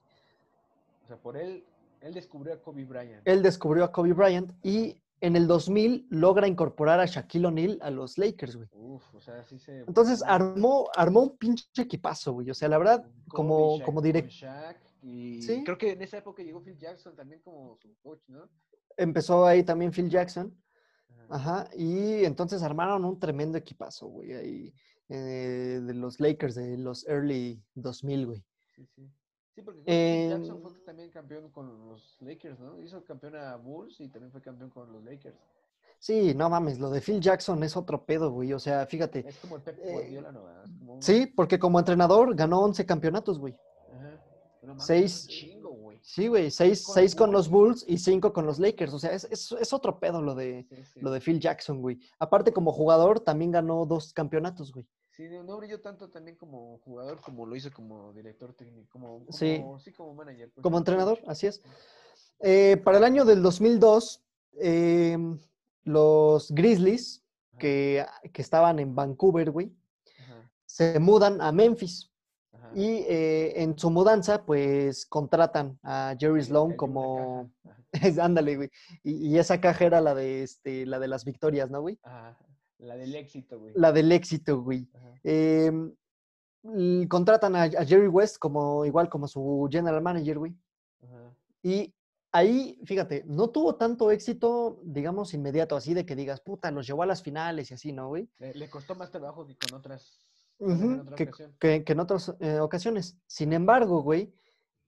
O sea, por él, él descubrió a Kobe Bryant. Él descubrió a Kobe Bryant y en el 2000 logra incorporar a Shaquille O'Neal a los Lakers, güey. Uf, o sea, sí se... Entonces armó, armó un pinche equipazo, güey. O sea, la verdad, como, Shaq- como con direct, Shaq, y Sí. creo que en esa época llegó Phil Jackson también como su coach, ¿no? empezó ahí también Phil Jackson. Ajá. Ajá, y entonces armaron un tremendo equipazo, güey, ahí eh, de los Lakers de los early 2000, güey. Sí, sí. Sí, porque Phil Jackson Em, fue también campeón con los Lakers, ¿no? Hizo campeón a Bulls y también fue campeón con los Lakers. Sí, no mames, lo de Phil Jackson es otro pedo, güey. O sea, fíjate. Es como el Pep eh, Guardiola, ¿no? Como un- Sí, porque como entrenador ganó 11 campeonatos, güey. Ajá. No mames, seis- chingo, güey. Sí, güey, seis, con seis con los Bulls y cinco con los Lakers. O sea, es, es, es otro pedo lo de, Sí, sí. lo de Phil Jackson, güey. Aparte, como jugador, también ganó dos campeonatos, güey. Sí, no, brilló tanto también como jugador como lo hizo como director técnico, como, como Sí. sí, como manager. pues, Como entrenador, así es. Eh, para el año del 2002, em, los Grizzlies, que, que estaban en Vancouver, güey, ajá, se mudan a Memphis. ajá. Y eh, en su mudanza, pues contratan a Jerry Sloan como. Ándale, güey. Y, y esa caja era la de, este, la de las victorias, ¿no, güey? ajá, La del éxito, güey. La del éxito, güey. Em, contratan a, a Jerry West como igual como su general manager, güey. ajá. Y ahí, fíjate, no tuvo tanto éxito, digamos, inmediato, así de que digas, puta, los llevó a las finales y así, ¿no, güey? Le, le costó más trabajo que con otras. en otra que, ocasión. que- que en otras eh, ocasiones. Sin embargo, güey,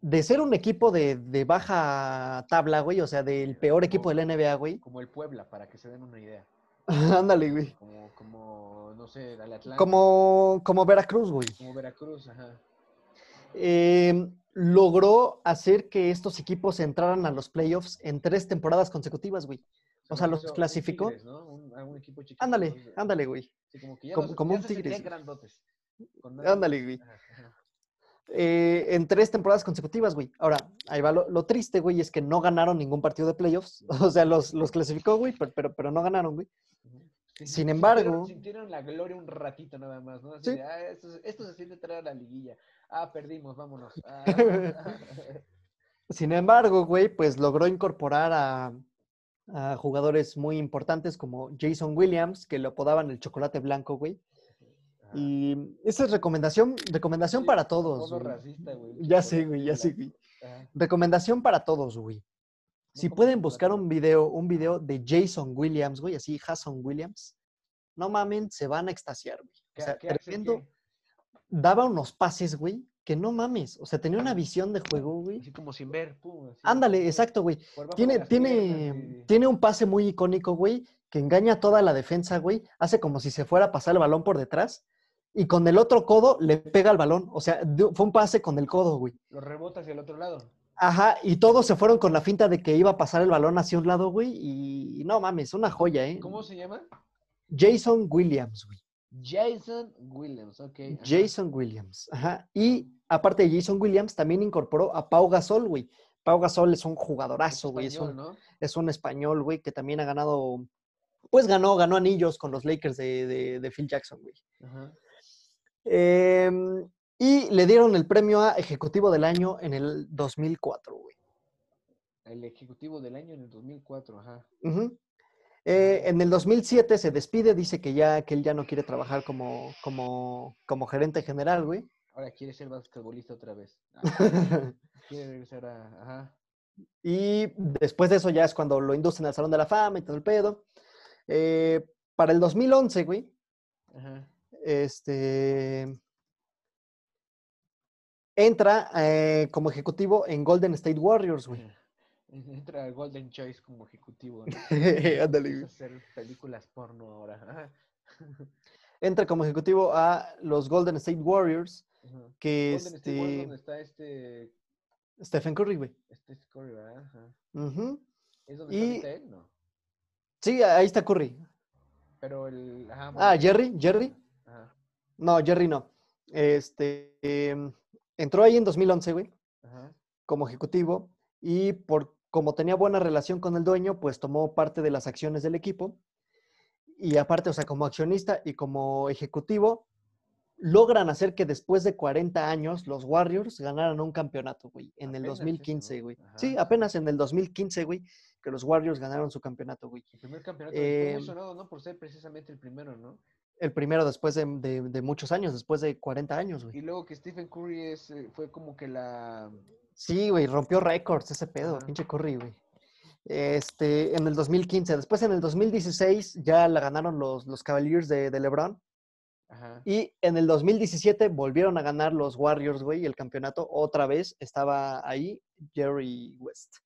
de ser un equipo de, de baja tabla, güey, o sea, del peor equipo de la NBA, güey. Como el Puebla, para que se den una idea. Ándale, güey. Como, como no sé, al Atlante. Como, como Veracruz, güey. Como Veracruz, ajá. Em, logró hacer que estos equipos entraran a los playoffs en tres temporadas consecutivas, güey. O sea, los clasificó. Tigres, ¿no? Un, un equipo chiquito. Ándale, entonces, ándale, güey. sí, como que ya como- los- como ya un Tigres. grandotes. Ándale, güey. Ajá, ajá. Eh, en tres temporadas consecutivas, güey. Ahora, ahí va lo, lo triste, güey, es que no ganaron ningún partido de playoffs. O sea, los, los clasificó, güey, pero, pero, pero no ganaron, güey. Sí, Sin embargo- Sintieron la gloria un ratito nada más, ¿no? Así Sí. de, ah, esto, se- esto se siente entrar a la liguilla. Ah, perdimos, vámonos. Ah, Sin embargo, güey, pues logró incorporar a, a jugadores muy importantes como Jason Williams, que lo apodaban el chocolate blanco, güey. Y esa es recomendación, recomendación Sí, para todos. Racista, güey. Ya sé, güey, ya sé, güey. Ajá. Recomendación para todos, güey. Si pueden buscar un video, un video de Jason Williams, güey, así, Jason Williams, no mamen, se van a extasiar, güey. O ¿Qué- sea, tremendo. Daba unos pases, güey, que no mames. O sea, tenía una visión de juego, güey. Así como sin ver, pum. así, Ándale, exacto, güey. Tiene, tiene, piernas y- tiene un pase muy icónico, güey, que engaña a toda la defensa, güey. Hace como si se fuera a pasar el balón por detrás. Y con el otro codo le pega al balón. O sea, fue un pase con el codo, güey. Lo rebota hacia el otro lado. Ajá, y todos se fueron con la finta de que iba a pasar el balón hacia un lado, güey. Y no mames, una joya, ¿eh? ¿Cómo se llama? Jason Williams, güey. Jason Williams, ok. ajá. Jason Williams. Ajá. Y aparte de Jason Williams, también incorporó a Pau Gasol, güey. Pau Gasol es un Es jugadorazo, güey. Es un, ¿no? es un español, güey, que también ha ganado, pues ganó, ganó anillos con los Lakers de, de- de Phil Jackson, güey. Ajá. Em, y le dieron el premio a Ejecutivo del Año en el 2004, güey. El ejecutivo del año en el 2004, ajá. Ujú. Eh, en el 2007 se despide, dice que ya que él ya no quiere trabajar como, como, como gerente general, güey. Ahora quiere ser basquetbolista otra vez. Ah, quiere regresar a. Ajá. y después de eso ya es cuando lo inducen al Salón de la Fama y todo el pedo. Eh, para el 2011, güey, Ajá. Este, entra eh, como ejecutivo en Golden State Warriors, güey. Entra a Golden Choice como ejecutivo. ¿no? Ándale, hacer películas porno ahora. Entra como ejecutivo a los Golden State Warriors, que Golden State Warriors, este, donde está este. Stephen Curry, güey. Este Curry, ¿verdad? Ajá. Ujú. ¿Es donde Y- está él? No. Sí, ahí está Curry. Pero el. Ajá, Ah, Jerry, Jerry. No, Jerry no. Este, em, entró ahí en 2011, güey, Ajá. como ejecutivo y por como tenía buena relación con el dueño, pues tomó parte de las acciones del equipo. Y aparte, o sea, como accionista y como ejecutivo, logran hacer que después de 40 años los Warriors ganaran un campeonato, güey, en el Apenas eso, 2015, ¿no? güey. Sí, apenas en el 2015, güey, que los Warriors ganaron su campeonato, güey. El primer campeonato muy sonado, ¿no? Por ser precisamente el primero, ¿no? El primero después de, de- de muchos años, después de 40 años, güey. Y luego que Stephen Curry es, eh, fue como que la. Sí, güey, rompió récords ese pedo, Ajá. pinche Curry, güey. Este, en el 2015. Después, en el 2016, ya la ganaron los, los Cavaliers de, de LeBron. Ajá. Y en el 2017 volvieron a ganar los Warriors, güey, el campeonato. Otra vez estaba ahí Jerry West.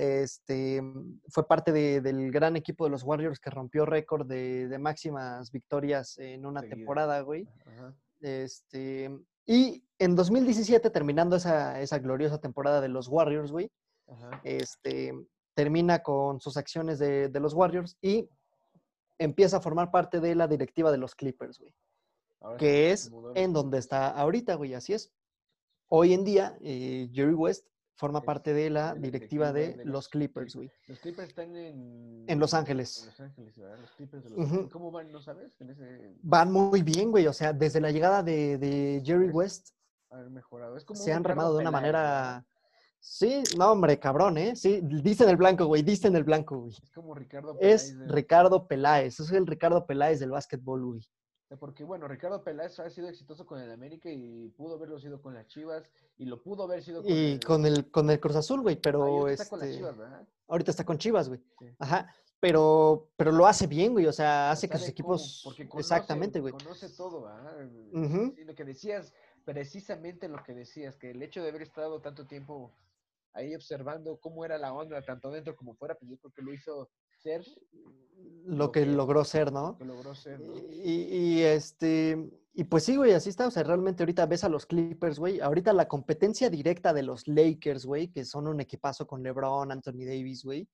Este, fue parte de- del gran equipo de los Warriors que rompió récord de, de máximas victorias en una temporada, güey. Ajá. Este, y en 2017, terminando esa, esa gloriosa temporada de los Warriors, güey, Ajá. este, termina con sus acciones de, de los Warriors y empieza a formar parte de la directiva de los Clippers, güey, Ahora que es en donde está ahorita, güey, así es. Hoy en día, eh, Jerry West forma Es parte de la directiva de los Clippers, güey. Los Clippers están en... En Los Ángeles. En Los Ángeles, ¿verdad? Los Clippers de Los Ujú. Ángeles. ¿Cómo van, no sabes? En ese... Van muy bien, güey, o sea, desde la llegada de, de Jerry Es- West Han mejorado. Es como se han remado de una manera... Sí, no, hombre, cabrón, ¿eh? Sí, diste en el blanco, güey, diste en el blanco, güey. Es como Ricardo Es Peláez de- Ricardo Peláez, es el Ricardo Peláez del básquetbol, güey. Porque, bueno, Ricardo Peláez ha sido exitoso con el América y pudo haberlo sido con las Chivas y lo pudo haber sido con Y el... con el, con el Cruz Azul, güey, Ah, pero ahorita está con las este, Chivas, ¿verdad? ahorita está con Chivas, güey. Sí. Ajá, pero, pero lo hace bien, güey, o sea, hace que sus equipos... porque conoce- Exactamente, güey. Conoce todo. Y lo que decías, precisamente lo que decías, que el hecho de haber estado tanto tiempo ahí observando cómo era la onda, tanto dentro como fuera, pues yo creo que lo hizo ser Lo lo que que- logró ser, lo ¿no? que logró ser, ¿no? Y, y, este, y pues sí, güey, así está. O sea, realmente ahorita ves a los Clippers, güey. Ahorita la competencia directa de los Lakers, güey, que son un equipazo con LeBron, Anthony Davis, güey.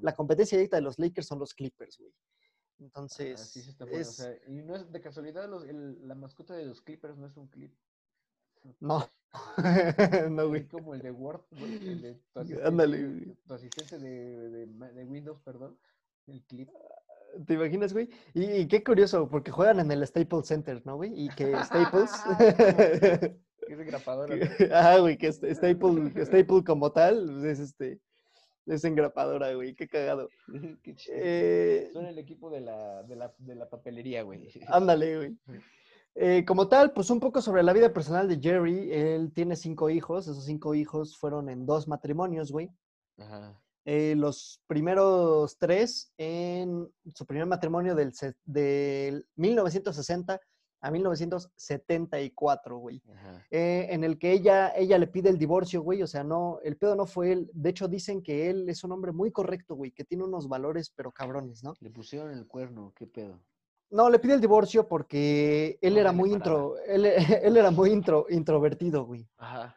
La competencia directa de los Lakers son los Clippers, güey. Ah, Entonces, sí, sí está bueno, o sea, y no es de casualidad los- el- la mascota de los Clippers no es un clip. no, no, güey. Es como el de Word, güey, el de tu asistente, Ándale, güey. tu asistente de, de Windows, perdón, el clip. ¿Te imaginas, güey? Y, y qué curioso, porque juegan en el Staples Center, ¿no, güey? Y que Staples... Es engrapadora. que- ah, güey, que Staple, Staple como tal es este... Es engrapadora, güey, qué cagado. Qué. Eh, Son el equipo de la, de la, de la papelería, güey. Ándale, güey. Eh, como tal, pues un poco sobre la vida personal de Jerry. Él tiene cinco hijos. Esos cinco hijos fueron en dos matrimonios, güey. Ajá. Eh, los primeros tres en su primer matrimonio del, del 1960 a 1974, güey. Eh, en el que ella, ella le pide el divorcio, güey. O sea, no, el pedo no fue él. De hecho, dicen que él es un hombre muy correcto, güey, que tiene unos valores, pero cabrones, ¿no? Le pusieron el cuerno, qué pedo. No, le pide el divorcio porque él No, era muy intro, él, él era muy intro, introvertido, güey. Ajá.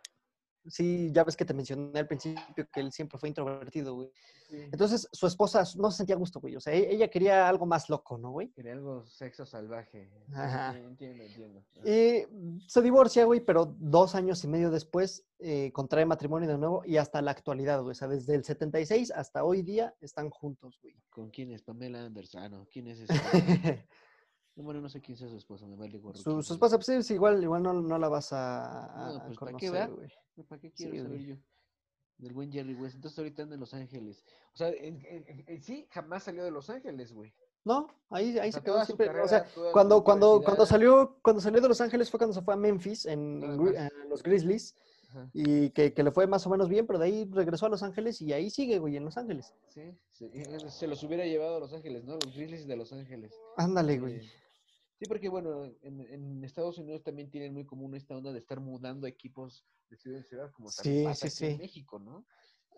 Sí, ya ves que te mencioné al principio que él siempre fue introvertido, güey. Sí. Entonces, su esposa no se sentía a gusto, güey. O sea, e- ella quería algo más loco, ¿no, güey? Quería algo sexo salvaje. Ajá. sí, entiendo, entiendo. Y se divorcia, güey, pero dos años y medio después eh, contrae matrimonio de nuevo y hasta la actualidad, güey. O sea, desde el 76 hasta hoy día están juntos, güey. ¿Con quién es? Pamela Anderson. Ah, no. ¿Quién es ese? No, bueno, no sé quién sea su esposa, me vale gorro. su, su esposa, pues sí, igual, igual no, no la vas a, No, a pues, ¿para qué, conocer, va? güey. ¿Para qué quiero Sí, saber güey. yo? Del buen Jerry West. Entonces ahorita anda en Los Ángeles. O sea, en, en- sí jamás salió de Los Ángeles, güey. No, ahí, ahí O sea, se quedó siempre. O sea, cuando, cuando, cuando salió, cuando salió de Los Ángeles fue cuando se fue a Memphis en, los Grizzlies Ajá. y que, que le fue más o menos bien, pero de ahí regresó a Los Ángeles y ahí sigue, güey, en Los Ángeles. Sí, eso se los hubiera llevado a Los Ángeles, ¿no? Los Grizzlies de Los Ángeles. Ándale, güey. Eh, sí, porque bueno, en, en Estados Unidos también tienen muy común esta onda de estar mudando equipos de ciudad en ciudad, como también Sí, pasa sí, aquí en. México, ¿no?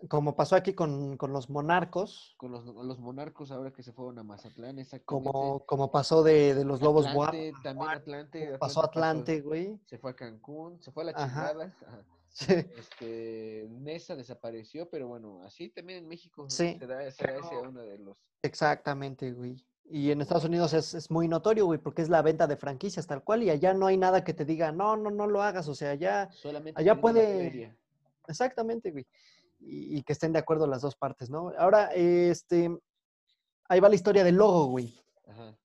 Como pasó aquí con, con los Monarcos, Con los, los monarcos ahora que se fueron a Mazatlán, exactamente. como, como pasó de, de los Lobos Atlante, también Atlante. pasó Atlante, güey. Se fue a Cancún, se fue a la chingada. Sí. Este, Nesa desapareció, pero bueno, así también en México Sí. se da, se da ese uno de los... Exactamente, güey. Y en Estados Unidos es, es muy notorio, güey, porque es la venta de franquicias tal cual y allá no hay nada que te diga, no, no, no lo hagas, o sea, Solamente Allá la puede-. Exactamente, güey. Y, y que estén de acuerdo las dos partes, ¿no? Ahora, este, ahí va la historia del logo, güey. Ajá.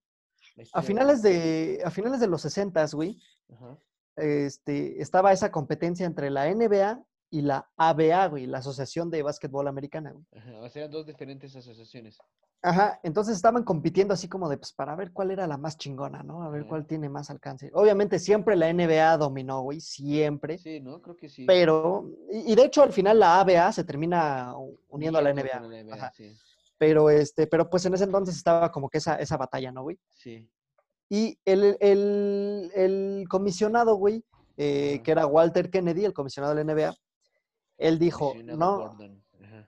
A finales de, a finales de los 60, güey, Ajá. este, estaba esa competencia entre la NBA y la ABA, güey, la Asociación de Básquetbol Americana, güey. Ajá. O sea, dos diferentes asociaciones. Ajá, entonces estaban compitiendo así como de, pues, para ver cuál era la más chingona, ¿no? A ver Ajá. cuál tiene más alcance. Obviamente siempre la NBA dominó, güey, siempre. Sí, ¿no? Creo que sí. Pero, y, y de hecho al final la ABA se termina uniendo a la NBA. la ajá. sí. Pero este, pero pues en ese entonces estaba como que esa, esa batalla, ¿no, güey? Sí. Y el, el, el comisionado, güey, eh, que era Walter Kennedy, el comisionado de la NBA, él dijo, no,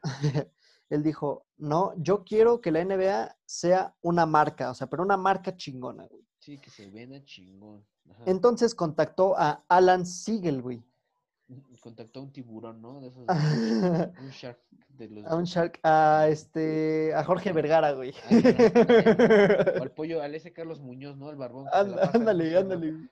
él dijo, no, yo quiero que la NBA sea una marca, o sea, pero una marca chingona, güey. Sí, que se venda chingón. Ajá. Entonces contactó a Alan Siegel, güey. Contactó a un tiburón, ¿no? De esos. a un shark de los. un Shark, a este, a Jorge Vergara, güey. O al pollo, al ese Carlos Muñoz, ¿no? El barbón. Ándale, ándale,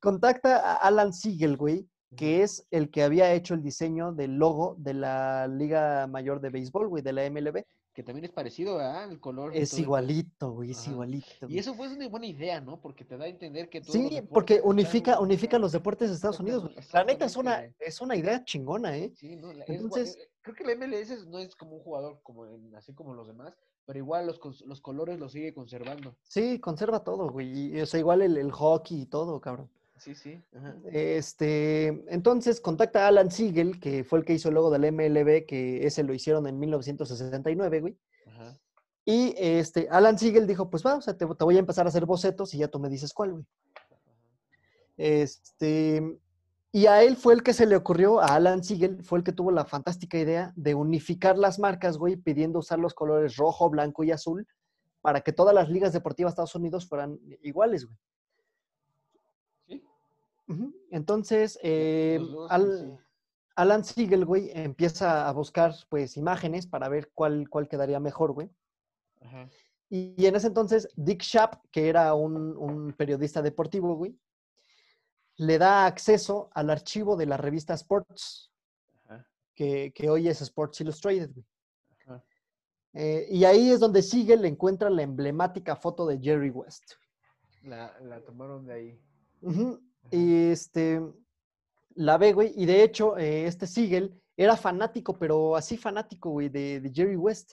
Contacta a Alan Siegel, güey, que es el que había hecho el diseño del logo de la Liga Mayor de Béisbol, güey, de la MLB. Que también es parecido, ¿verdad? El color. Es igualito, güey, es igualito. Y eso fue una buena idea, ¿no? Porque te da a entender que todos Sí, porque están unifica, unifica los deportes de Estados Unidos. güey. La neta es una, es una idea chingona, ¿eh? Sí, no, la- Entonces- eh, creo que la MLS no es como un jugador como en- así como los demás, pero igual los, los colores los sigue conservando. Sí, conserva todo, güey. y, o sea, igual el, el hockey y todo, cabrón. Sí, sí. Ajá. Este, entonces contacta a Alan Siegel, que fue el que hizo el logo del MLB, que ese lo hicieron en 1969, güey. Ajá. Y este, Alan Siegel dijo, pues va, o sea, te, te voy a empezar a hacer bocetos y ya tú me dices cuál, güey. Este, y a él fue el que se le ocurrió, a Alan Siegel, fue el que tuvo la fantástica idea de unificar las marcas, güey, pidiendo usar los colores rojo, blanco y azul para que todas las ligas deportivas de Estados Unidos fueran iguales, güey. Entonces, eh, los dos, Al- sí. Alan Siegel, güey, empieza a buscar, pues, imágenes para ver cuál, cuál quedaría mejor, güey. Ajá. Y, y en ese entonces, Dick Schaap, que era un, un periodista deportivo, güey, le da acceso al archivo de la revista Sports, Ajá. que, que hoy es Sports Illustrated, güey. Ajá. Eh, y ahí es donde Siegel encuentra la emblemática foto de Jerry West. La, la tomaron de ahí. Y este, la ve, güey, y de hecho, eh, este Siegel era fanático, pero así fanático, güey, de, de Jerry West.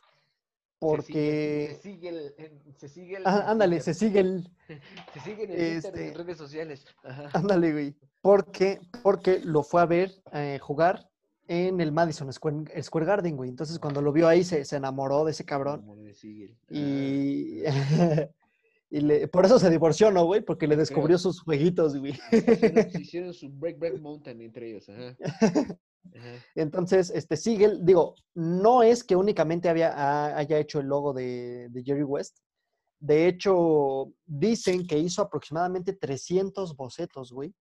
Porque, Se sigue, el, se sigue el- Ah, ándale, se sigue el, Se sigue en el este- en redes sociales. Ajá. ándale, güey, porque, porque lo fue a ver eh, jugar en el Madison Square, Square Garden, güey. Entonces, cuando lo vio ahí, se, se enamoró de ese cabrón. Como de Siegel. Y, y le- por eso se divorció, ¿no, güey? Porque le Creo. descubrió sus jueguitos, güey. Ah, hicieron, se hicieron su Break Break Mountain entre ellos. Ajá. Ajá. Entonces, este Siegel, digo, no es que únicamente había, ha- haya hecho el logo de, de Jerry West. De hecho, dicen que hizo aproximadamente 300 bocetos, güey.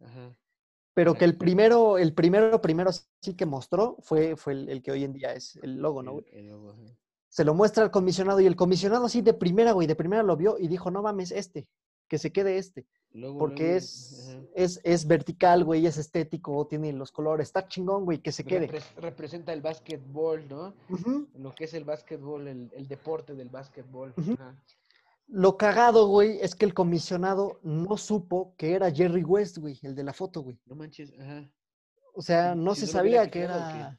Ajá. Pero que el primero, el primero, primero sí que mostró fue, fue el, el que hoy en día es el logo, ¿no, güey? El- el logo, ajá. Se lo muestra al comisionado y el comisionado así de primera, güey, de primera lo vio y dijo, no mames, este, que se quede este. Luego, Porque luego, es, ajá. es, es vertical, güey, es estético, tiene los colores, está chingón, güey, que se quede. Repres- representa el básquetbol, ¿no? Lo que es el básquetbol, el, el deporte del básquetbol. Ajá. Lo cagado, güey, es que el comisionado no supo que era Jerry West, güey, el de la foto, güey. No manches, ajá. O sea, no si se no sabía que era...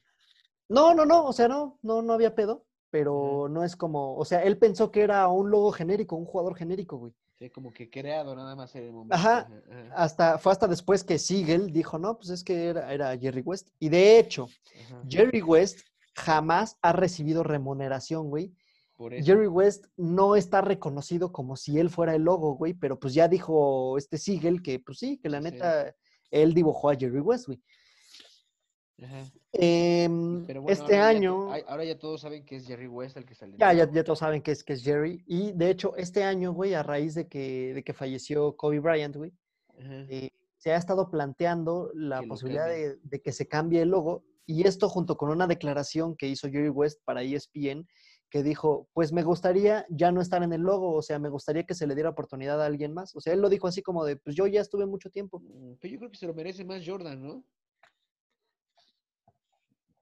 No, no, no, o sea, no, no, no había pedo, pero no es como, o sea, él pensó que era un logo genérico, un jugador genérico, güey. Sí, como que creado nada más en el momento. Ajá. ajá, Hasta, fue hasta después que Siegel dijo, no, pues es que era, era Jerry West. Y de hecho, ajá. Jerry West jamás ha recibido remuneración, güey. Por eso. Jerry West no está reconocido como si él fuera el logo, güey, pero pues ya dijo este Siegel que, pues sí, que la sí. neta, él dibujó a Jerry West, güey. Em, Pero bueno, este ahora año, ahora ya todos saben que es Jerry West el que sale. en ya, ya, ya todos saben que es, que es Jerry. Y de hecho, este año, güey, a raíz de que, de que falleció Kobe Bryant, güey, eh, se ha estado planteando la Que posibilidad de, de que se cambie el logo. Y esto junto con una declaración que hizo Jerry West para ESPN, que dijo, pues me gustaría ya no estar en el logo, o sea, me gustaría que se le diera oportunidad a alguien más. O sea, él lo dijo así como de, pues yo ya estuve mucho tiempo. Mm, Pero yo creo que se lo merece más Jordan, ¿no?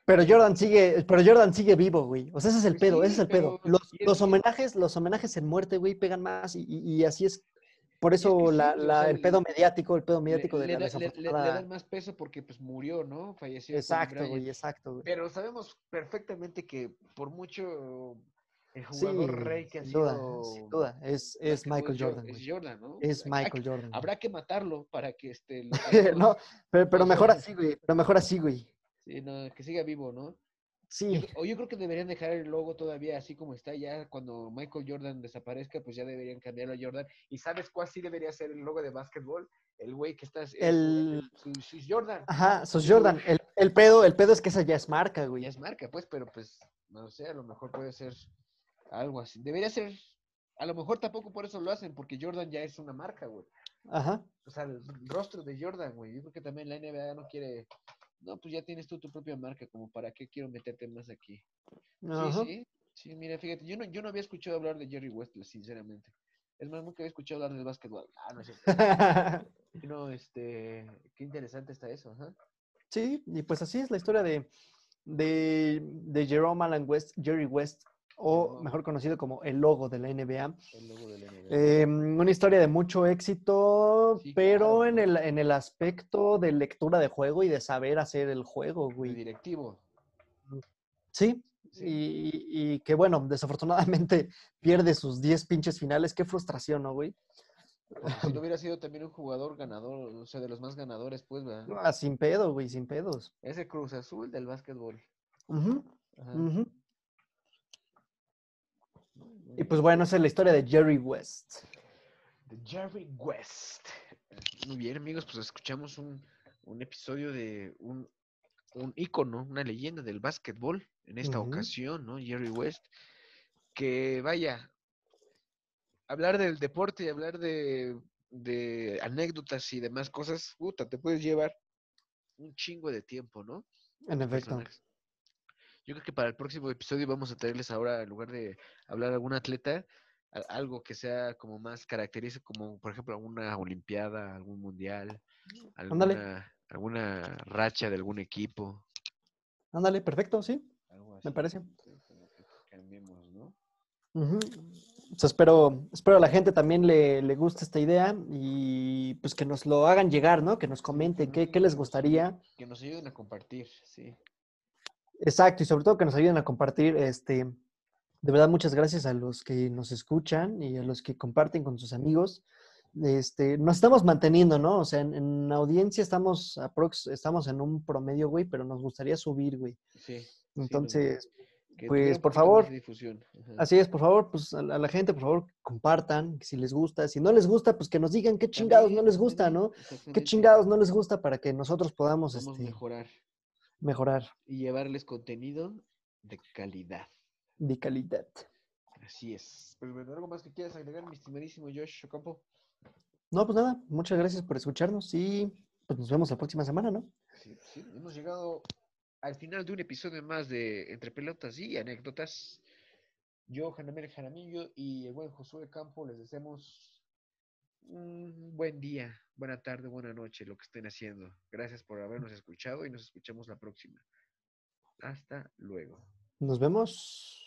Pero Jordan sigue, pero Jordan sigue vivo, güey. O sea, ese es el Pues pedo, sí, ese es el pedo. Los, homenajes, los homenajes en muerte, güey, pegan más y, y- y así es. Por es que eso sí, la- o la- sea, el pedo mediático, el pedo Le, mediático de la le- le- dan más peso porque pues murió, ¿no? Falleció. Exacto, güey, exacto, güey. Pero sabemos perfectamente que por mucho el Sí, jugador rey que ha sin sido. duda, sin duda. Es, es Michael Jo- Jordan, Es. Jordan, ¿no? Es Michael Jordan. Habrá que matarlo para que este. no, pero, pero mejor así, güey. Pero mejor así, güey. Sí, no, que siga vivo, ¿no? Sí, o yo creo que deberían dejar el logo todavía así como está. Ya cuando Michael Jordan desaparezca, pues ya deberían cambiarlo a Jordan. ¿Y sabes cuál sí debería ser el logo de básquetbol? El güey que está. es- El- su- su Jordan. ajá, sos Sí, Jordan. El, el pedo, el pedo es que esa ya es marca, güey. Ya es marca, pues, pero pues, no sé, a lo mejor puede ser algo así. Debería ser, a lo mejor tampoco por eso lo hacen, porque Jordan ya es una marca, güey. Ajá. O sea, el rostro de Jordan, güey. Yo creo que también la NBA no quiere, no, pues ya tienes tú tu propia marca, como para qué quiero meterte más aquí. Ajá. Sí, sí, sí, mira, fíjate, yo no, yo no había escuchado hablar de Jerry West, sinceramente. Es más, nunca había escuchado hablar del básquetbol. Ah, no es cierto. No, este, qué interesante está eso, ajá. Sí, y pues así es la historia de, de, de Jerome Allen West, Jerry West, o mejor conocido como el logo de la NBA. El logo de la NBA. Eh, una historia de mucho éxito, Sí, pero claro. en, el, en el aspecto de lectura de juego y de saber hacer el juego, güey. directivo. Sí, Sí. Y, y que bueno, desafortunadamente pierde sus 10 pinches finales. Qué frustración, ¿no, güey? Porque si no hubiera sido también un jugador ganador, o sea, de los más ganadores, pues, ¿verdad? Ah, sin pedo, güey, sin pedos. Ese Cruz Azul del básquetbol. Ujú, Ajá. Y pues bueno, esa es la historia de Jerry West. De Jerry West. Muy bien, amigos, pues escuchamos un, un episodio de un, un ícono, una leyenda del básquetbol en esta ocasión, ¿no? Jerry West. Que vaya, hablar del deporte y hablar de, de anécdotas y demás cosas, puta, te puedes llevar un chingo de tiempo, ¿no? En efecto. Yo creo que para el próximo episodio vamos a traerles ahora, en lugar de hablar de algún atleta, a- algo que sea como más característico, como por ejemplo alguna olimpiada, algún mundial, Ándale. alguna, alguna racha de algún equipo. Ándale, perfecto, sí. Algo Me parece. cambiemos, espero, espero a la gente también le, le guste esta idea y pues que nos lo hagan llegar, ¿no? Que nos comenten qué, qué les gustaría. Que nos ayuden a compartir, sí. Exacto, y sobre todo que nos ayuden a compartir. Este, de verdad, muchas gracias a los que nos escuchan y a los que comparten con sus amigos. Este, nos estamos manteniendo, ¿no? O sea, en, en audiencia estamos, aprox, estamos en un promedio, güey, pero nos gustaría subir, güey. Sí. Entonces, pues, por favor. Así es, por favor, pues a la, a la gente, por favor, compartan, si les gusta. Si no les gusta, pues que nos digan qué chingados no les gusta, ¿no? ¿Qué chingados no les gusta para que nosotros podamos este, mejorar mejorar y llevarles contenido de calidad. de calidad? Así es. Pues bueno, ¿algo más que quieras agregar, mi estimadísimo Josh Ocampo? No, pues nada, muchas gracias por escucharnos y pues nos vemos la próxima semana, ¿no? Sí, sí, hemos llegado al final de un episodio más de Entre Pelotas y Anécdotas. Yo, Janamel Jaramillo y el buen Josué Campo les deseamos un buen día, buena tarde, buena noche, lo que estén haciendo. Gracias por habernos escuchado y nos escuchamos la próxima. Hasta luego. Nos vemos.